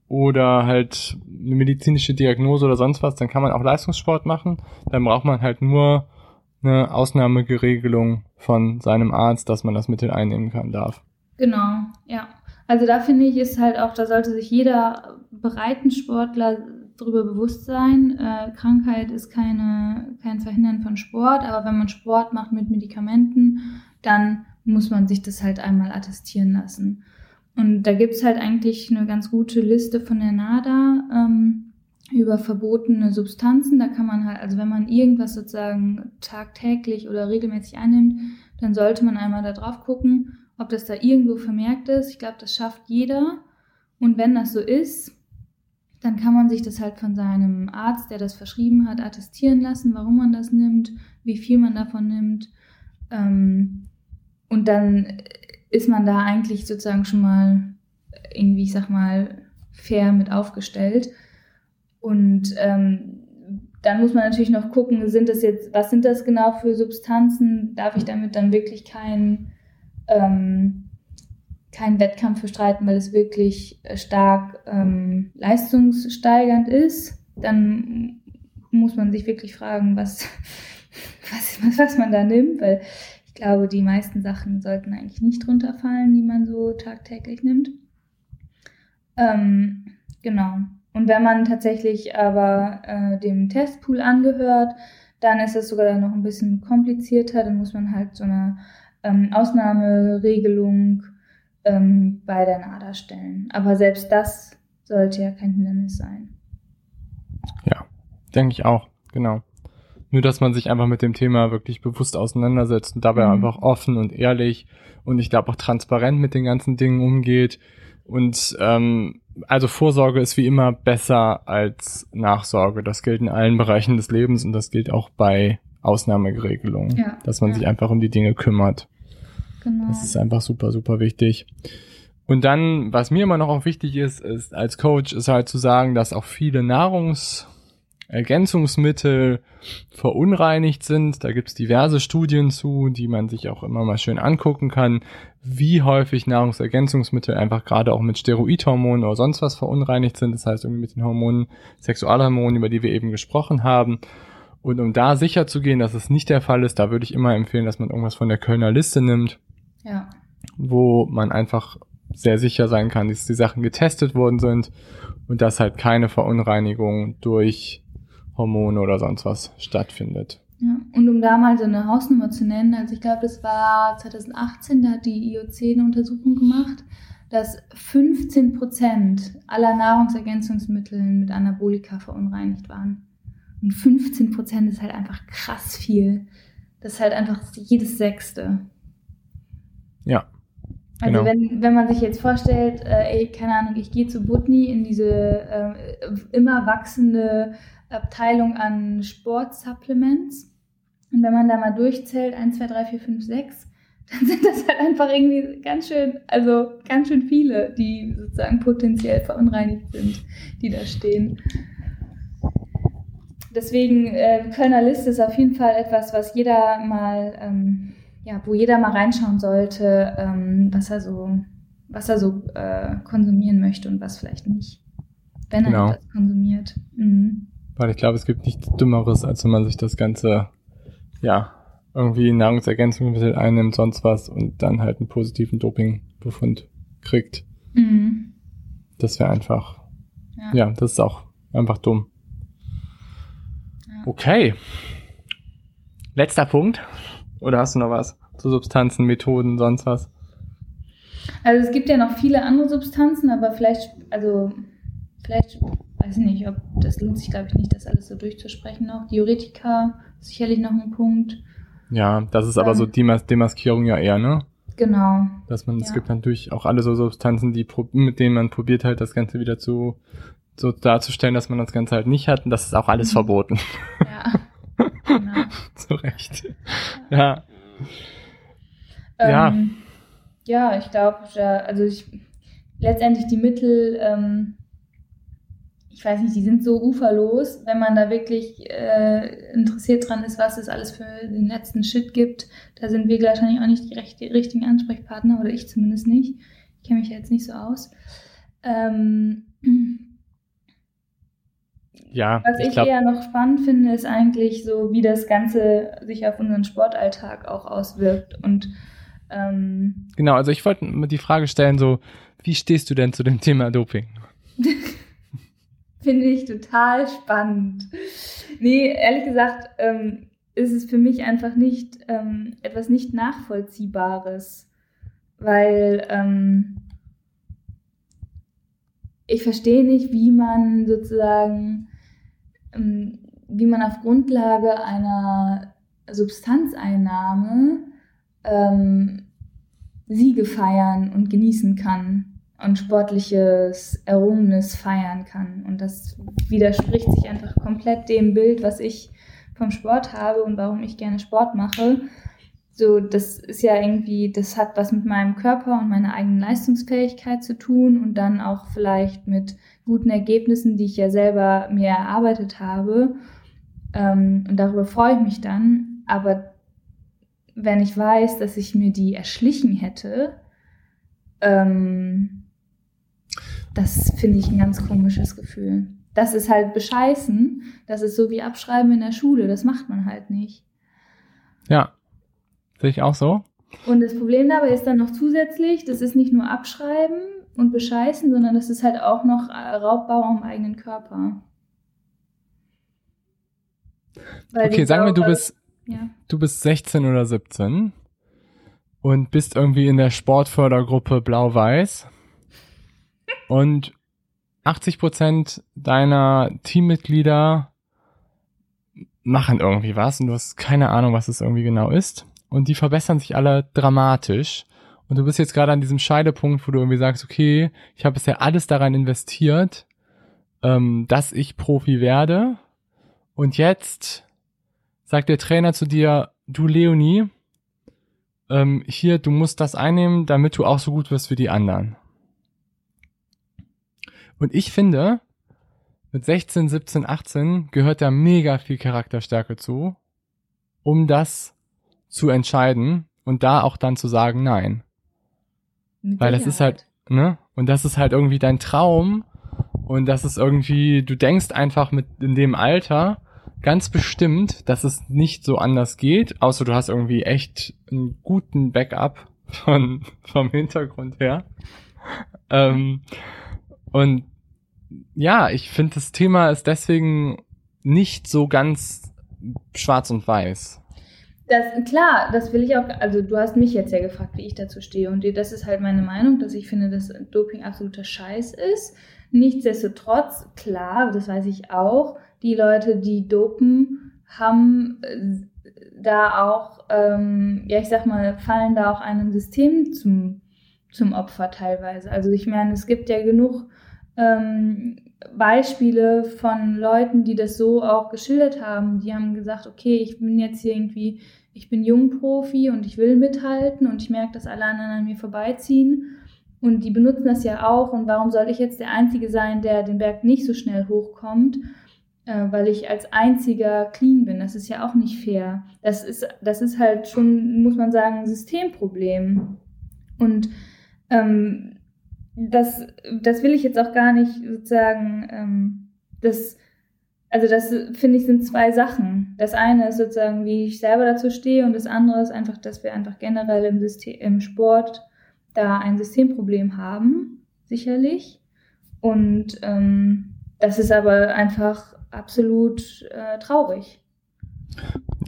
oder halt eine medizinische Diagnose oder sonst was, dann kann man auch Leistungssport machen. Dann braucht man halt nur eine Ausnahmegeregelung von seinem Arzt, dass man das Mittel einnehmen kann darf. Genau, ja. Also da finde ich, ist halt auch, da sollte sich jeder Breitensportler darüber bewusst sein. Äh, Krankheit ist keine, kein Verhindern von Sport, aber wenn man Sport macht mit Medikamenten, dann muss man sich das halt einmal attestieren lassen. Und da gibt es halt eigentlich eine ganz gute Liste von der NADA ähm, über verbotene Substanzen. Da kann man halt, also wenn man irgendwas sozusagen tagtäglich oder regelmäßig einnimmt, dann sollte man einmal da drauf gucken, ob das da irgendwo vermerkt ist. Ich glaube, das schafft jeder. Und wenn das so ist, dann kann man sich das halt von seinem Arzt, der das verschrieben hat, attestieren lassen, warum man das nimmt, wie viel man davon nimmt. Ähm, und dann ist man da eigentlich sozusagen schon mal irgendwie, ich sag mal, fair mit aufgestellt. Und ähm, dann muss man natürlich noch gucken, sind das jetzt, was sind das genau für Substanzen? Darf ich damit dann wirklich keinen ähm, keinen Wettkampf bestreiten, weil es wirklich äh, stark ähm, leistungssteigernd ist, dann muss man sich wirklich fragen, was, was, was man da nimmt, weil ich glaube, die meisten Sachen sollten eigentlich nicht drunter fallen, die man so tagtäglich nimmt. Ähm, genau. Und wenn man tatsächlich aber äh, dem Testpool angehört, dann ist es sogar noch ein bisschen komplizierter. Dann muss man halt so eine ähm, Ausnahmeregelung ähm, bei der NADA stellen. Aber selbst das sollte ja kein Hindernis sein. Ja, denke ich auch, genau. Nur, dass man sich einfach mit dem Thema wirklich bewusst auseinandersetzt und dabei mhm. einfach offen und ehrlich und ich glaube auch transparent mit den ganzen Dingen umgeht. Und ähm, also Vorsorge ist wie immer besser als Nachsorge. Das gilt in allen Bereichen des Lebens und das gilt auch bei Ausnahmeregelungen, ja, dass man ja. sich einfach um die Dinge kümmert. Genau. Das ist einfach super, super wichtig. Und dann, was mir immer noch auch wichtig ist, ist als Coach, ist halt zu sagen, dass auch viele Nahrungsergänzungsmittel verunreinigt sind. Da gibt's diverse Studien zu, die man sich auch immer mal schön angucken kann, wie häufig Nahrungsergänzungsmittel einfach gerade auch mit Steroidhormonen oder sonst was verunreinigt sind. Das heißt irgendwie mit den Hormonen, Sexualhormonen, über die wir eben gesprochen haben. Und um da sicher zu gehen, dass es nicht der Fall ist, da würde ich immer empfehlen, dass man irgendwas von der Kölner Liste nimmt ja. Wo man einfach sehr sicher sein kann, dass die Sachen getestet worden sind und dass halt keine Verunreinigung durch Hormone oder sonst was stattfindet. Ja, und um da mal so eine Hausnummer zu nennen, also ich glaube, das war 2018, da hat die IOC eine Untersuchung gemacht, dass 15 Prozent aller Nahrungsergänzungsmittel mit Anabolika verunreinigt waren. Und 15 Prozent ist halt einfach krass viel. Das ist halt einfach jedes Sechste. Ja. Also genau. wenn, wenn man sich jetzt vorstellt, äh, ey, keine Ahnung, ich gehe zu Butni in diese äh, immer wachsende Abteilung an Sportsupplements und wenn man da mal durchzählt, 1, 2, 3, 4, 5, 6, dann sind das halt einfach irgendwie ganz schön, also ganz schön viele, die sozusagen potenziell verunreinigt sind, die da stehen. Deswegen, äh, Kölner Liste ist auf jeden Fall etwas, was jeder mal ähm, ja, wo jeder mal reinschauen sollte, ähm, was er so, was er so äh, konsumieren möchte und was vielleicht nicht, wenn er genau. etwas konsumiert. Mhm. Weil ich glaube, es gibt nichts Dümmeres, als wenn man sich das Ganze, ja, irgendwie Nahrungsergänzungsmittel einnimmt, sonst was und dann halt einen positiven Dopingbefund kriegt. Mhm. Das wäre einfach, ja. ja, das ist auch einfach dumm. Ja. Okay. Letzter Punkt. Oder hast du noch was zu Substanzen, Methoden, sonst was? Also es gibt ja noch viele andere Substanzen, aber vielleicht, also vielleicht, weiß ich nicht, ob das lohnt sich, glaube ich, nicht, das alles so durchzusprechen noch. Diuretika sicherlich noch ein Punkt. Ja, das ist aber so ähm, Demas Demaskierung ja eher, ne? Genau. Dass man, ja. es gibt natürlich auch alle so Substanzen, die mit denen man probiert halt das Ganze wieder zu so darzustellen, dass man das Ganze halt nicht hat und das ist auch alles mhm. verboten. Ja. Recht. Ja. Ja. Ähm, ja, ich glaube, also ich, letztendlich die Mittel, ähm, ich weiß nicht, die sind so uferlos, wenn man da wirklich äh, interessiert dran ist, was es alles für den letzten Shit gibt. Da sind wir wahrscheinlich auch nicht die, recht, die richtigen Ansprechpartner, oder ich zumindest nicht. Ich kenne mich ja jetzt nicht so aus. Ähm, ja, Was ich ich eher noch spannend finde, ist eigentlich so, wie das Ganze sich auf unseren Sportalltag auch auswirkt. Und ähm, genau, also ich wollte die Frage stellen, so, wie stehst du denn zu dem Thema Doping? finde ich total spannend. Nee, ehrlich gesagt, ähm, ist es für mich einfach nicht ähm, etwas nicht Nachvollziehbares. Weil ähm, ich verstehe nicht, wie man sozusagen, wie man auf Grundlage einer Substanzeinnahme ähm, Siege feiern und genießen kann und sportliches Errungenes feiern kann. Und das widerspricht sich einfach komplett dem Bild, was ich vom Sport habe und warum ich gerne Sport mache. So, das ist ja irgendwie, das hat was mit meinem Körper und meiner eigenen Leistungsfähigkeit zu tun und dann auch vielleicht mit guten Ergebnissen, die ich ja selber mir erarbeitet habe. Ähm, und darüber freue ich mich dann. Aber wenn ich weiß, dass ich mir die erschlichen hätte, ähm, das finde ich ein ganz komisches Gefühl. Das ist halt bescheißen. Das ist so wie Abschreiben in der Schule. Das macht man halt nicht. Ja, sehe ich auch so. Und das Problem dabei ist dann noch zusätzlich, das ist nicht nur Abschreiben und Bescheißen, sondern das ist halt auch noch äh, Raubbau am eigenen Körper. Weil Okay, sagen wir, du bist, Ja. du bist 16 oder 17 und bist irgendwie in der Sportfördergruppe Blau-Weiß und 80 Prozent deiner Teammitglieder machen irgendwie was und du hast keine Ahnung, was es irgendwie genau ist und die verbessern sich alle dramatisch und du bist jetzt gerade an diesem Scheidepunkt, wo du irgendwie sagst, okay, ich habe bisher alles daran investiert, ähm, dass ich Profi werde und jetzt sagt der Trainer zu dir, du Leonie, ähm, hier, du musst das einnehmen, damit du auch so gut wirst wie die anderen. Und ich finde, mit 16, 17, 18 gehört da mega viel Charakterstärke zu, um das zu entscheiden und da auch dann zu sagen, nein. Mit Weil das ist halt, ne? Und das ist halt irgendwie dein Traum. Und das ist irgendwie, du denkst einfach mit in dem Alter ganz bestimmt, dass es nicht so anders geht, außer du hast irgendwie echt einen guten Backup von, vom Hintergrund her. Ähm, und ja, ich finde, das Thema ist deswegen nicht so ganz schwarz und weiß. Das, klar, das will ich auch. Also, du hast mich jetzt ja gefragt, wie ich dazu stehe. Und das ist halt meine Meinung, dass ich finde, dass Doping absoluter Scheiß ist. Nichtsdestotrotz, klar, das weiß ich auch, die Leute, die dopen, haben äh, da auch, ähm, ja, ich sag mal, fallen da auch einem System zum, zum Opfer teilweise. Also, ich meine, es gibt ja genug ähm, Beispiele von Leuten, die das so auch geschildert haben. Die haben gesagt, okay, ich bin jetzt hier irgendwie, ich bin Jungprofi und ich will mithalten und ich merke, dass alle anderen an mir vorbeiziehen. Und die benutzen das ja auch. Und warum soll ich jetzt der Einzige sein, der den Berg nicht so schnell hochkommt? Äh, weil ich als einziger clean bin. Das ist ja auch nicht fair. Das ist, das ist halt schon, muss man sagen, ein Systemproblem. Und ähm, das, das will ich jetzt auch gar nicht sozusagen, ähm, das, also das finde ich sind zwei Sachen. Das eine ist sozusagen, wie ich selber dazu stehe und das andere ist einfach, dass wir einfach generell im, System, im Sport da ein Systemproblem haben, sicherlich. Und ähm, das ist aber einfach absolut äh, traurig.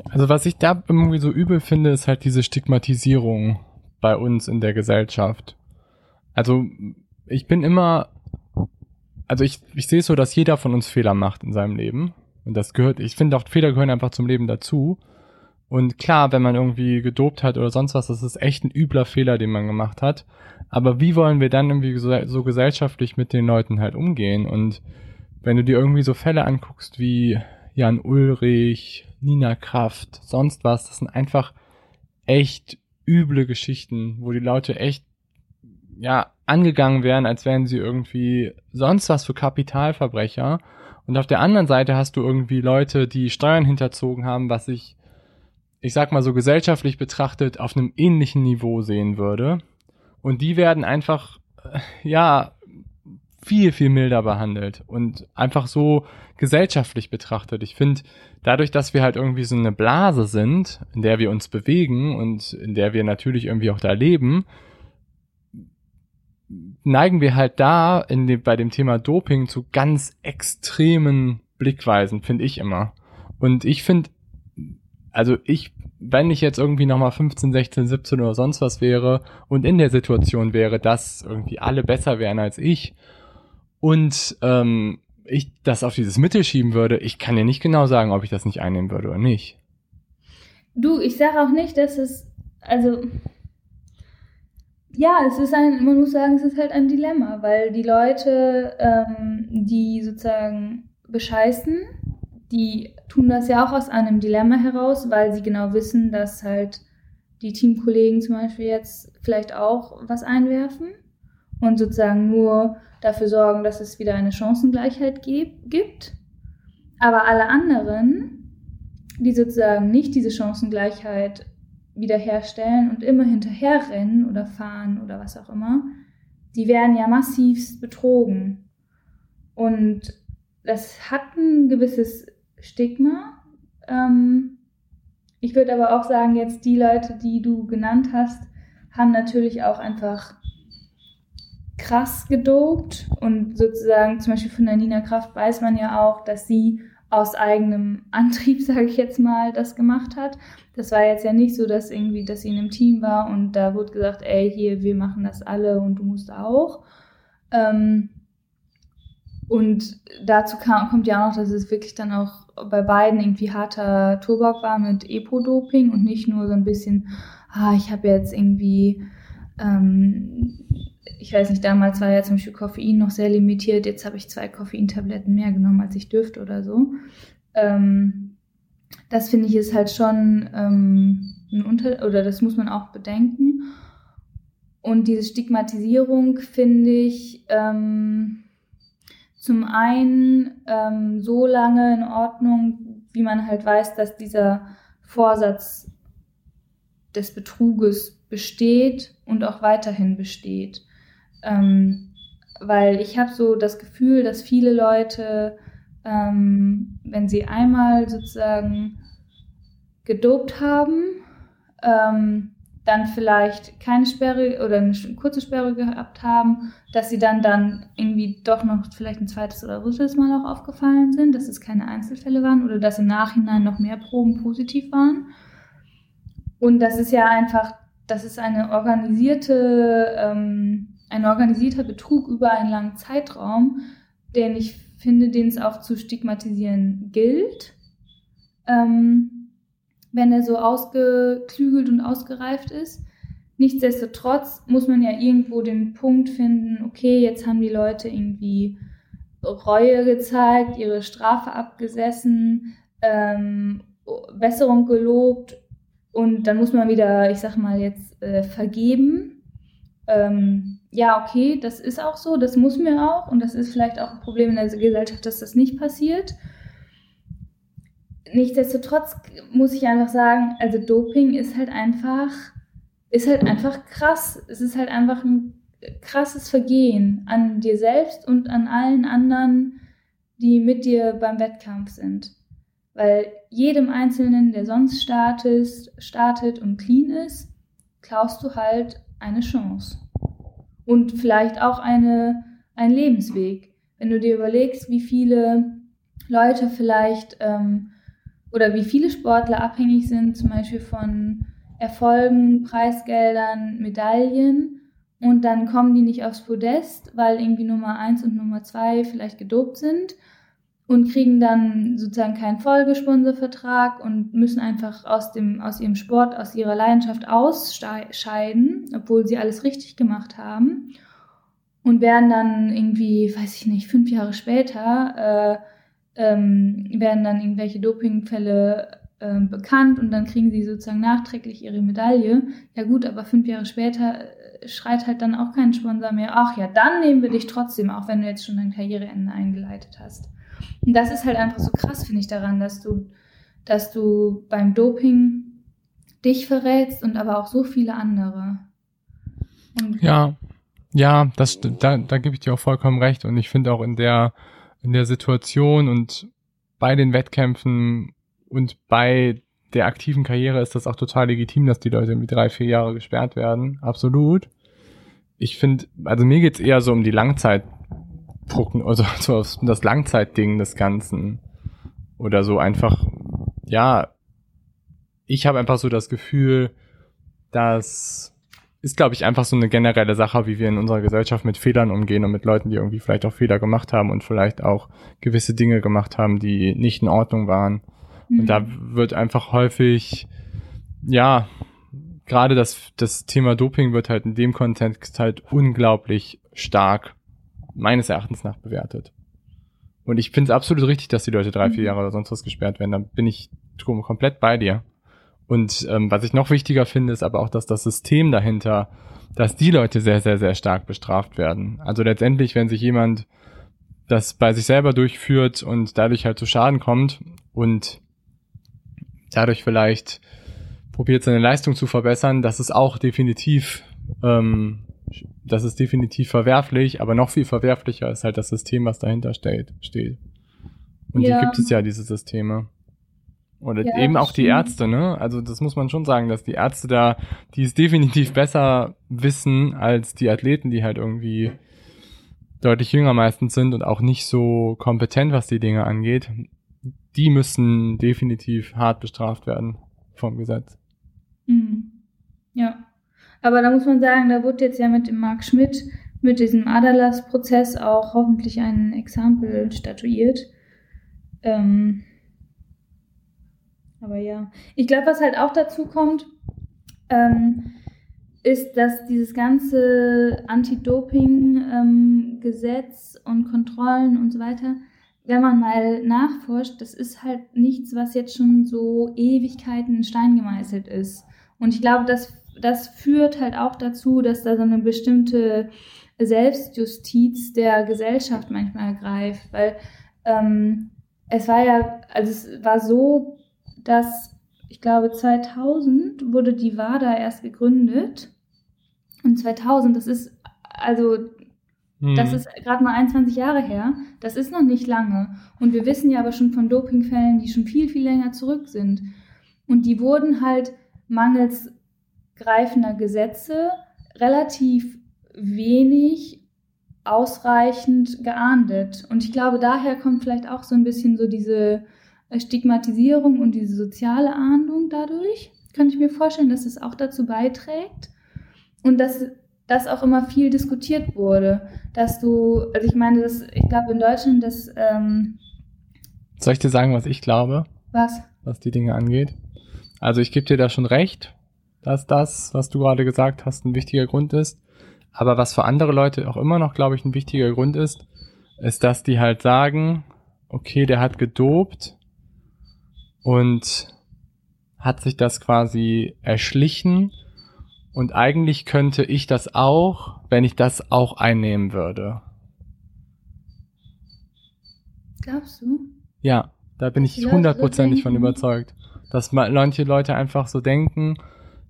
Also was ich da irgendwie so übel finde, ist halt diese Stigmatisierung bei uns in der Gesellschaft. Also ich bin immer, also ich, ich sehe es so, dass jeder von uns Fehler macht in seinem Leben. Und das gehört, ich finde auch, Fehler gehören einfach zum Leben dazu. Und klar, wenn man irgendwie gedopt hat oder sonst was, das ist echt ein übler Fehler, den man gemacht hat. Aber wie wollen wir dann irgendwie so, so gesellschaftlich mit den Leuten halt umgehen? Und wenn du dir irgendwie so Fälle anguckst wie Jan Ulrich, Nina Kraft, sonst was, das sind einfach echt üble Geschichten, wo die Leute echt ja angegangen werden, als wären sie irgendwie sonst was für Kapitalverbrecher. Und auf der anderen Seite hast du irgendwie Leute, die Steuern hinterzogen haben, was ich, ich sag mal so gesellschaftlich betrachtet, auf einem ähnlichen Niveau sehen würde. Und die werden einfach, äh, ja, viel, viel milder behandelt und einfach so gesellschaftlich betrachtet. Ich finde, dadurch, dass wir halt irgendwie so eine Blase sind, in der wir uns bewegen und in der wir natürlich irgendwie auch da leben, neigen wir halt da in dem, bei dem Thema Doping zu ganz extremen Blickweisen, finde ich immer. Und ich finde, also ich, wenn ich jetzt irgendwie nochmal 15, 16, 17 oder sonst was wäre und in der Situation wäre, dass irgendwie alle besser wären als ich und ähm, ich das auf dieses Mittel schieben würde, ich kann dir nicht genau sagen, ob ich das nicht einnehmen würde oder nicht. Du, ich sage auch nicht, dass es, also ja, es ist ein, man muss sagen, es ist halt ein Dilemma, weil die Leute, ähm, die sozusagen bescheißen, die tun das ja auch aus einem Dilemma heraus, weil sie genau wissen, dass halt die Teamkollegen zum Beispiel jetzt vielleicht auch was einwerfen und sozusagen nur dafür sorgen, dass es wieder eine Chancengleichheit gibt. Aber alle anderen, die sozusagen nicht diese Chancengleichheit wiederherstellen und immer hinterherrennen oder fahren oder was auch immer, die werden ja massivst betrogen. Und das hat ein gewisses Stigma. Ähm, ich würde aber auch sagen, jetzt die Leute, die du genannt hast, haben natürlich auch einfach krass gedopt und sozusagen zum Beispiel von der Nina Kraft weiß man ja auch, dass sie aus eigenem Antrieb, sage ich jetzt mal, das gemacht hat. Das war jetzt ja nicht so, dass irgendwie, dass sie in einem Team war und da wurde gesagt, ey, hier, wir machen das alle und du musst auch. Ähm, und dazu kam, kommt ja auch noch, dass es wirklich dann auch bei beiden irgendwie harter Tobak war mit Epo-Doping und nicht nur so ein bisschen, ah, ich habe jetzt irgendwie, ähm, ich weiß nicht, damals war ja zum Beispiel Koffein noch sehr limitiert, jetzt habe ich zwei Koffeintabletten mehr genommen, als ich dürfte oder so. Ähm, das finde ich ist halt schon ähm, ein Unter oder das muss man auch bedenken. Und diese Stigmatisierung finde ich ähm, zum einen ähm, so lange in Ordnung, wie man halt weiß, dass dieser Vorsatz des Betruges besteht und auch weiterhin besteht. Ähm, weil ich habe so das Gefühl, dass viele Leute ähm, wenn sie einmal sozusagen gedopt haben, ähm, dann vielleicht keine Sperre oder eine kurze Sperre gehabt haben, dass sie dann dann irgendwie doch noch vielleicht ein zweites oder drittes Mal auch aufgefallen sind, dass es keine Einzelfälle waren oder dass im Nachhinein noch mehr Proben positiv waren. Und das ist ja einfach, das ist eine organisierte, ähm, ein organisierter Betrug über einen langen Zeitraum, den ich finde, den es auch zu stigmatisieren gilt. Ähm, wenn er so ausgeklügelt und ausgereift ist. Nichtsdestotrotz muss man ja irgendwo den Punkt finden, okay, jetzt haben die Leute irgendwie Reue gezeigt, ihre Strafe abgesessen, ähm, Besserung gelobt und dann muss man wieder, ich sag mal jetzt, äh, vergeben. Ähm, ja, okay, das ist auch so, das muss mir auch und das ist vielleicht auch ein Problem in der Gesellschaft, dass das nicht passiert. Nichtsdestotrotz muss ich einfach sagen, also Doping ist halt einfach, ist halt einfach krass. Es ist halt einfach ein krasses Vergehen an dir selbst und an allen anderen, die mit dir beim Wettkampf sind. Weil jedem Einzelnen, der sonst startet, startet und clean ist, klaust du halt eine Chance und vielleicht auch eine, ein Lebensweg. Wenn du dir überlegst, wie viele Leute vielleicht ähm, oder wie viele Sportler abhängig sind, zum Beispiel von Erfolgen, Preisgeldern, Medaillen und dann kommen die nicht aufs Podest, weil irgendwie Nummer 1 und Nummer 2 vielleicht gedopt sind und kriegen dann sozusagen keinen Folgesponsorvertrag und müssen einfach aus, dem, aus ihrem Sport, aus ihrer Leidenschaft ausscheiden, obwohl sie alles richtig gemacht haben. Und werden dann irgendwie, weiß ich nicht, fünf Jahre später, äh, ähm, werden dann irgendwelche Dopingfälle äh, bekannt und dann kriegen sie sozusagen nachträglich ihre Medaille. Ja gut, aber fünf Jahre später äh, schreit halt dann auch kein Sponsor mehr, ach ja, dann nehmen wir dich trotzdem, auch wenn du jetzt schon dein Karriereende eingeleitet hast. Und das ist halt einfach so krass, finde ich, daran, dass du, dass du beim Doping dich verrätst und aber auch so viele andere. Und ja, Ja, das, da, da gebe ich dir auch vollkommen recht. Und ich finde auch in der, in der Situation und bei den Wettkämpfen und bei der aktiven Karriere ist das auch total legitim, dass die Leute irgendwie drei, vier Jahre gesperrt werden. Absolut. Ich finde, also mir geht's eher so um die Langzeit, also so das Langzeitding des Ganzen. Oder so einfach, ja, ich habe einfach so das Gefühl, dass ist, glaube ich, einfach so eine generelle Sache, wie wir in unserer Gesellschaft mit Fehlern umgehen und mit Leuten, die irgendwie vielleicht auch Fehler gemacht haben und vielleicht auch gewisse Dinge gemacht haben, die nicht in Ordnung waren. Mhm. Und da wird einfach häufig, ja, gerade das, das Thema Doping wird halt in dem Kontext halt unglaublich stark meines Erachtens nach bewertet. Und ich finde es absolut richtig, dass die Leute drei, vier mhm. Jahre oder sonst was gesperrt werden. Da bin ich komplett bei dir. Und ähm, was ich noch wichtiger finde, ist aber auch, dass das System dahinter, dass die Leute sehr, sehr, sehr stark bestraft werden. Also letztendlich, wenn sich jemand das bei sich selber durchführt und dadurch halt zu Schaden kommt und dadurch vielleicht probiert seine Leistung zu verbessern, das ist auch definitiv, ähm, das ist definitiv verwerflich, aber noch viel verwerflicher ist halt das System, was dahinter steht. steht. Und ja. die gibt es ja, diese Systeme. Oder ja, eben auch die Ärzte, ne? Also das muss man schon sagen, dass die Ärzte da, die es definitiv besser wissen als die Athleten, die halt irgendwie deutlich jünger meistens sind und auch nicht so kompetent, was die Dinge angeht. Die müssen definitiv hart bestraft werden vom Gesetz. Mhm. Ja. Aber da muss man sagen, da wurde jetzt ja mit dem Marc Schmidt, mit diesem Adalas-Prozess auch hoffentlich ein Exempel statuiert. Ähm, aber ja, ich glaube, was halt auch dazu kommt, ähm, ist, dass dieses ganze Anti-Doping-Gesetz ähm, und Kontrollen und so weiter, wenn man mal nachforscht, das ist halt nichts, was jetzt schon so Ewigkeiten in Stein gemeißelt ist. Und ich glaube, das, das führt halt auch dazu, dass da so eine bestimmte Selbstjustiz der Gesellschaft manchmal greift, weil ähm, es war ja, also es war so dass ich glaube 2000 wurde die WADA erst gegründet. Und 2000, das ist also hm. das ist gerade mal 21 Jahre her. Das ist noch nicht lange. Und wir wissen ja aber schon von Dopingfällen, die schon viel, viel länger zurück sind. Und die wurden halt mangels greifender Gesetze relativ wenig ausreichend geahndet. Und ich glaube, daher kommt vielleicht auch so ein bisschen so diese Stigmatisierung und diese soziale Ahndung dadurch, könnte ich mir vorstellen, dass es auch dazu beiträgt und dass das auch immer viel diskutiert wurde, dass du, also ich meine, das, ich glaube in Deutschland, dass ähm, soll ich dir sagen, was ich glaube? Was? Was die Dinge angeht. Also ich gebe dir da schon recht, dass das, was du gerade gesagt hast, ein wichtiger Grund ist. Aber was für andere Leute auch immer noch, glaube ich, ein wichtiger Grund ist, ist, dass die halt sagen, okay, der hat gedopt, und hat sich das quasi erschlichen. Und eigentlich könnte ich das auch, wenn ich das auch einnehmen würde. Glaubst du? Ja, da bin ich hundertprozentig von überzeugt. Dass manche Leute einfach so denken,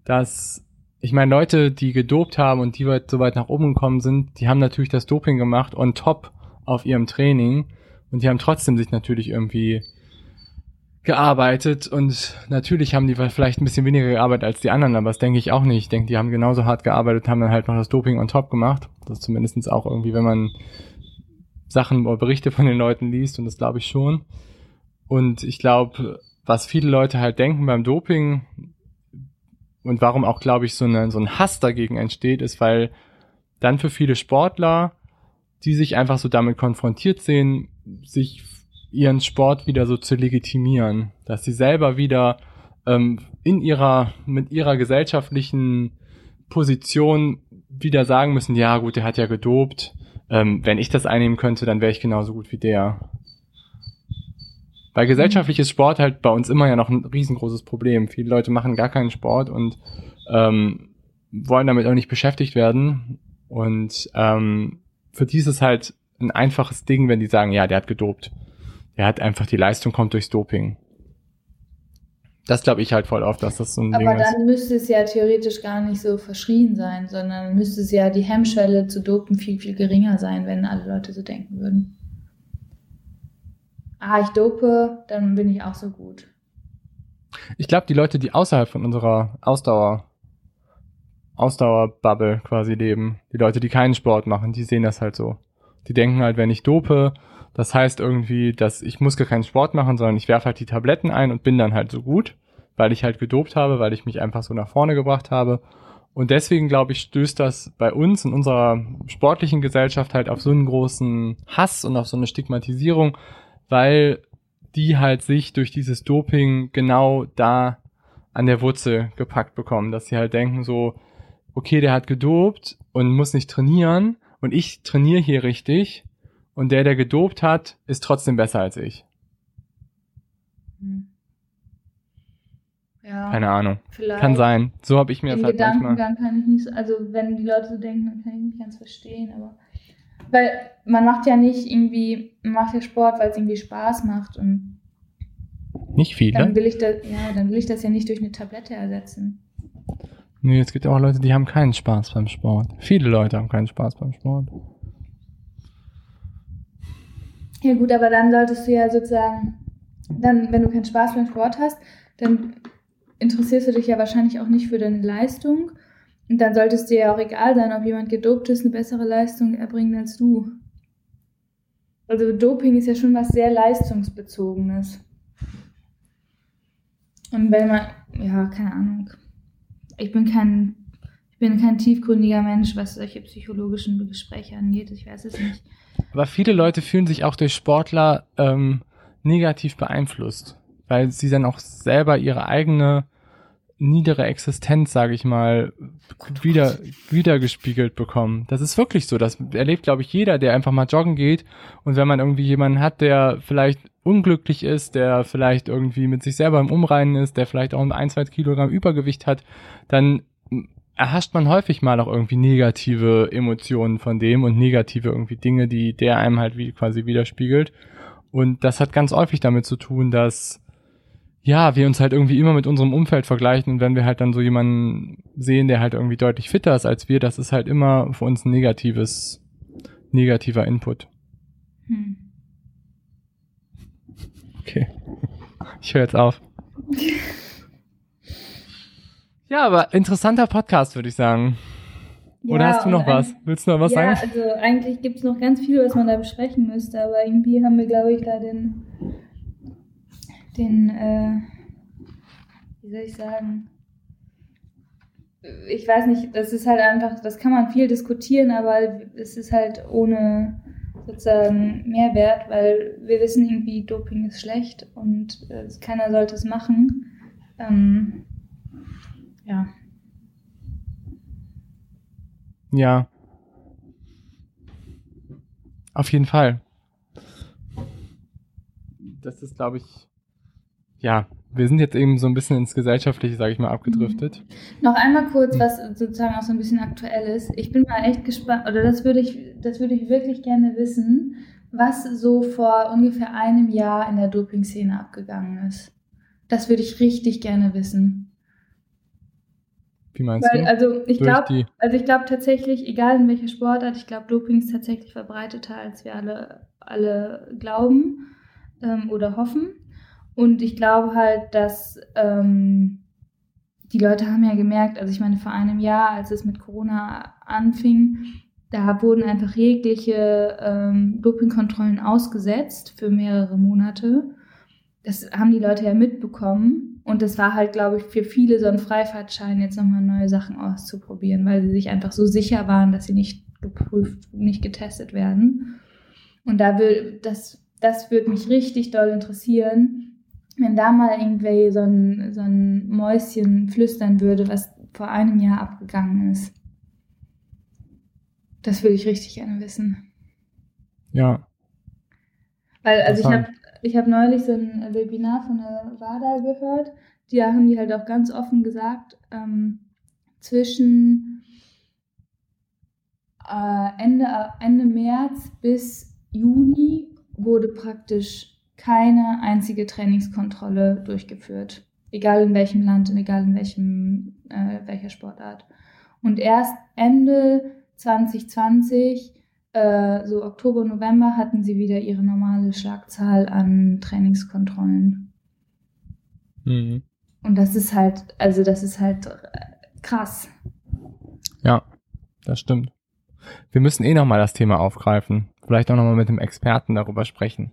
dass, ich meine, Leute, die gedopt haben und die weit, so weit nach oben gekommen sind, die haben natürlich das Doping gemacht on top auf ihrem Training und die haben trotzdem sich natürlich irgendwie gearbeitet und natürlich haben die vielleicht ein bisschen weniger gearbeitet als die anderen, aber das denke ich auch nicht. Ich denke, die haben genauso hart gearbeitet, haben dann halt noch das Doping on top gemacht. Das ist zumindestens auch irgendwie, wenn man Sachen oder Berichte von den Leuten liest und das glaube ich schon. Und ich glaube, was viele Leute halt denken beim Doping und warum auch, glaube ich, so, eine, so ein Hass dagegen entsteht, ist, weil dann für viele Sportler, die sich einfach so damit konfrontiert sehen, sich ihren Sport wieder so zu legitimieren, dass sie selber wieder ähm, in ihrer, mit ihrer gesellschaftlichen Position wieder sagen müssen, ja gut, der hat ja gedopt, ähm, wenn ich das einnehmen könnte, dann wäre ich genauso gut wie der. Weil gesellschaftliches Sport halt bei uns immer ja noch ein riesengroßes Problem. Viele Leute machen gar keinen Sport und ähm, wollen damit auch nicht beschäftigt werden. Und ähm, für die ist es halt ein einfaches Ding, wenn die sagen, ja, der hat gedopt er hat einfach die Leistung kommt durchs Doping. Das glaube ich halt voll oft, dass das so ein Aber Ding ist. dann müsste es ja theoretisch gar nicht so verschrien sein, sondern müsste es ja die Hemmschwelle zu dopen viel, viel geringer sein, wenn alle Leute so denken würden. Ah, ich dope, dann bin ich auch so gut. Ich glaube, die Leute, die außerhalb von unserer Ausdauer, Ausdauerbubble quasi leben, die Leute, die keinen Sport machen, die sehen das halt so. Die denken halt, wenn ich dope, das heißt irgendwie, dass ich muss gar keinen Sport machen, sondern ich werfe halt die Tabletten ein und bin dann halt so gut, weil ich halt gedopt habe, weil ich mich einfach so nach vorne gebracht habe. Und deswegen, glaube ich, stößt das bei uns in unserer sportlichen Gesellschaft halt auf so einen großen Hass und auf so eine Stigmatisierung, weil die halt sich durch dieses Doping genau da an der Wurzel gepackt bekommen, dass sie halt denken so, okay, der hat gedopt und muss nicht trainieren und ich trainiere hier richtig und der, der gedopt hat, ist trotzdem besser als ich. Hm. Ja, Keine Ahnung. vielleicht. Kann sein. So habe ich mir Den das halt manchmal. Gedankengang kann ich nicht so, also wenn die Leute so denken, dann kann ich nicht ganz verstehen, aber weil man macht ja nicht irgendwie, man macht ja Sport, weil es irgendwie Spaß macht und Nicht viele. dann will ich das, ja, dann will ich das ja nicht durch eine Tablette ersetzen. Nee, es gibt auch Leute, die haben keinen Spaß beim Sport. Viele Leute haben keinen Spaß beim Sport. Ja gut, aber dann solltest du ja sozusagen, dann, wenn du keinen Spaß beim Sport hast, dann interessierst du dich ja wahrscheinlich auch nicht für deine Leistung. Und dann sollte es dir ja auch egal sein, ob jemand gedopt ist, eine bessere Leistung erbringt als du. Also Doping ist ja schon was sehr leistungsbezogenes. Und wenn man, ja, keine Ahnung. Ich bin kein, ich bin kein tiefgründiger Mensch, was solche psychologischen Gespräche angeht. Ich weiß es nicht. Aber viele Leute fühlen sich auch durch Sportler ähm, negativ beeinflusst, weil sie dann auch selber ihre eigene niedere Existenz, sage ich mal, wieder wiedergespiegelt bekommen. Das ist wirklich so. Das erlebt, glaube ich, jeder, der einfach mal joggen geht. Und wenn man irgendwie jemanden hat, der vielleicht unglücklich ist, der vielleicht irgendwie mit sich selber im Umreinen ist, der vielleicht auch ein, zwei Kilogramm Übergewicht hat, dann erhascht man häufig mal auch irgendwie negative Emotionen von dem und negative irgendwie Dinge, die der einem halt wie quasi widerspiegelt. Und das hat ganz häufig damit zu tun, dass ja, wir uns halt irgendwie immer mit unserem Umfeld vergleichen und wenn wir halt dann so jemanden sehen, der halt irgendwie deutlich fitter ist als wir, das ist halt immer für uns ein negatives, negativer Input. Hm. Okay. Ich höre jetzt auf. Ja, aber interessanter Podcast, würde ich sagen. Oder Ja, hast du noch was? Willst du noch was ja, sagen? also eigentlich gibt es noch ganz viel, was man da besprechen müsste, aber irgendwie haben wir, glaube ich, da den, den, äh, wie soll ich sagen, ich weiß nicht, das ist halt einfach, das kann man viel diskutieren, aber es ist halt ohne sozusagen Mehrwert, weil wir wissen irgendwie, Doping ist schlecht und äh, keiner sollte es machen. Ähm, ja. Ja. Auf jeden Fall. Das ist, glaube ich, ja, wir sind jetzt eben so ein bisschen ins Gesellschaftliche, sage ich mal, abgedriftet. Noch einmal kurz, was sozusagen auch so ein bisschen aktuell ist. Ich bin mal echt gespannt, oder das würde ich, das würde ich wirklich gerne wissen, was so vor ungefähr einem Jahr in der Doping-Szene abgegangen ist. Das würde ich richtig gerne wissen. Wie meinst Weil, du? also ich glaube, also ich glaube tatsächlich, egal in welcher Sportart, ich glaube, Doping ist tatsächlich verbreiteter, als wir alle, alle glauben ähm, oder hoffen. Und ich glaube halt, dass ähm, die Leute haben ja gemerkt, also ich meine, vor einem Jahr, als es mit Corona anfing, da wurden einfach jegliche ähm, Dopingkontrollen ausgesetzt für mehrere Monate. Das haben die Leute ja mitbekommen. Und das war halt, glaube ich, für viele so ein Freifahrtschein, jetzt nochmal neue Sachen auszuprobieren, weil sie sich einfach so sicher waren, dass sie nicht geprüft, nicht getestet werden. Und da will, das, das würde mich richtig doll interessieren, wenn da mal irgendwie so ein, so ein Mäuschen flüstern würde, was vor einem Jahr abgegangen ist. Das würde ich richtig gerne wissen. ja, Weil, also ich habe ich hab neulich so ein Webinar von der WADA gehört. Die haben die halt auch ganz offen gesagt, ähm, zwischen äh, Ende, Ende März bis Juni wurde praktisch keine einzige Trainingskontrolle durchgeführt. Egal in welchem Land und egal in welchem, äh, welcher Sportart. Und erst Ende 2020, äh, so Oktober, November, hatten sie wieder ihre normale Schlagzahl an Trainingskontrollen. Mhm. Und das ist halt, also das ist halt krass. Ja, das stimmt. Wir müssen eh nochmal das Thema aufgreifen. Vielleicht auch nochmal mit dem Experten darüber sprechen.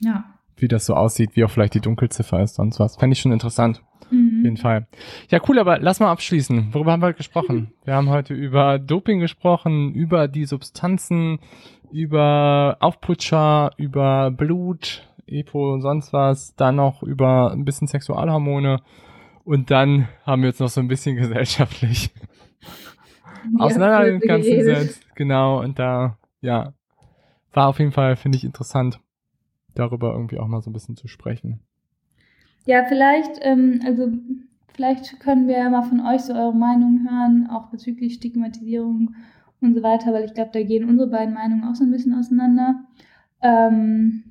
Ja. Wie das so aussieht, wie auch vielleicht die Dunkelziffer ist, sonst was. Fände ich schon interessant. Auf Mhm. jeden Fall. Ja, cool, aber lass mal abschließen. Worüber haben wir heute gesprochen? Wir haben heute über Doping gesprochen, über die Substanzen, über Aufputscher, über Blut, Epo und sonst was, dann noch über ein bisschen Sexualhormone und dann haben wir jetzt noch so ein bisschen gesellschaftlich Ja, auseinander den ganzen. Genau, und da, ja, war auf jeden Fall, finde ich, interessant, darüber irgendwie auch mal so ein bisschen zu sprechen. Ja, vielleicht, ähm, also vielleicht können wir ja mal von euch so eure Meinung hören, auch bezüglich Stigmatisierung und so weiter, weil ich glaube, da gehen unsere beiden Meinungen auch so ein bisschen auseinander. Ähm,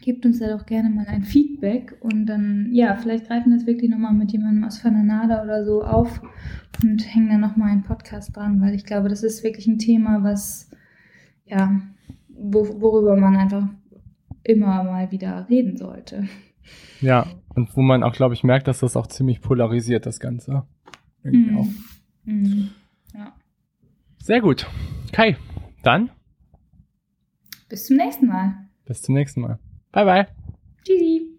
gebt uns da doch gerne mal ein Feedback und dann, ja, vielleicht greifen wir das wirklich nochmal mit jemandem aus Fananada oder so auf und hängen dann nochmal einen Podcast dran, weil ich glaube, das ist wirklich ein Thema, was, ja, wo, worüber man einfach immer mal wieder reden sollte. Ja, und wo man auch, glaube ich, merkt, dass das auch ziemlich polarisiert, das Ganze. Irgendwie auch. Mhm. Ja. Sehr gut. Kai, dann Bis zum nächsten Mal. bis zum nächsten Mal. Bye, bye. Tschüssi.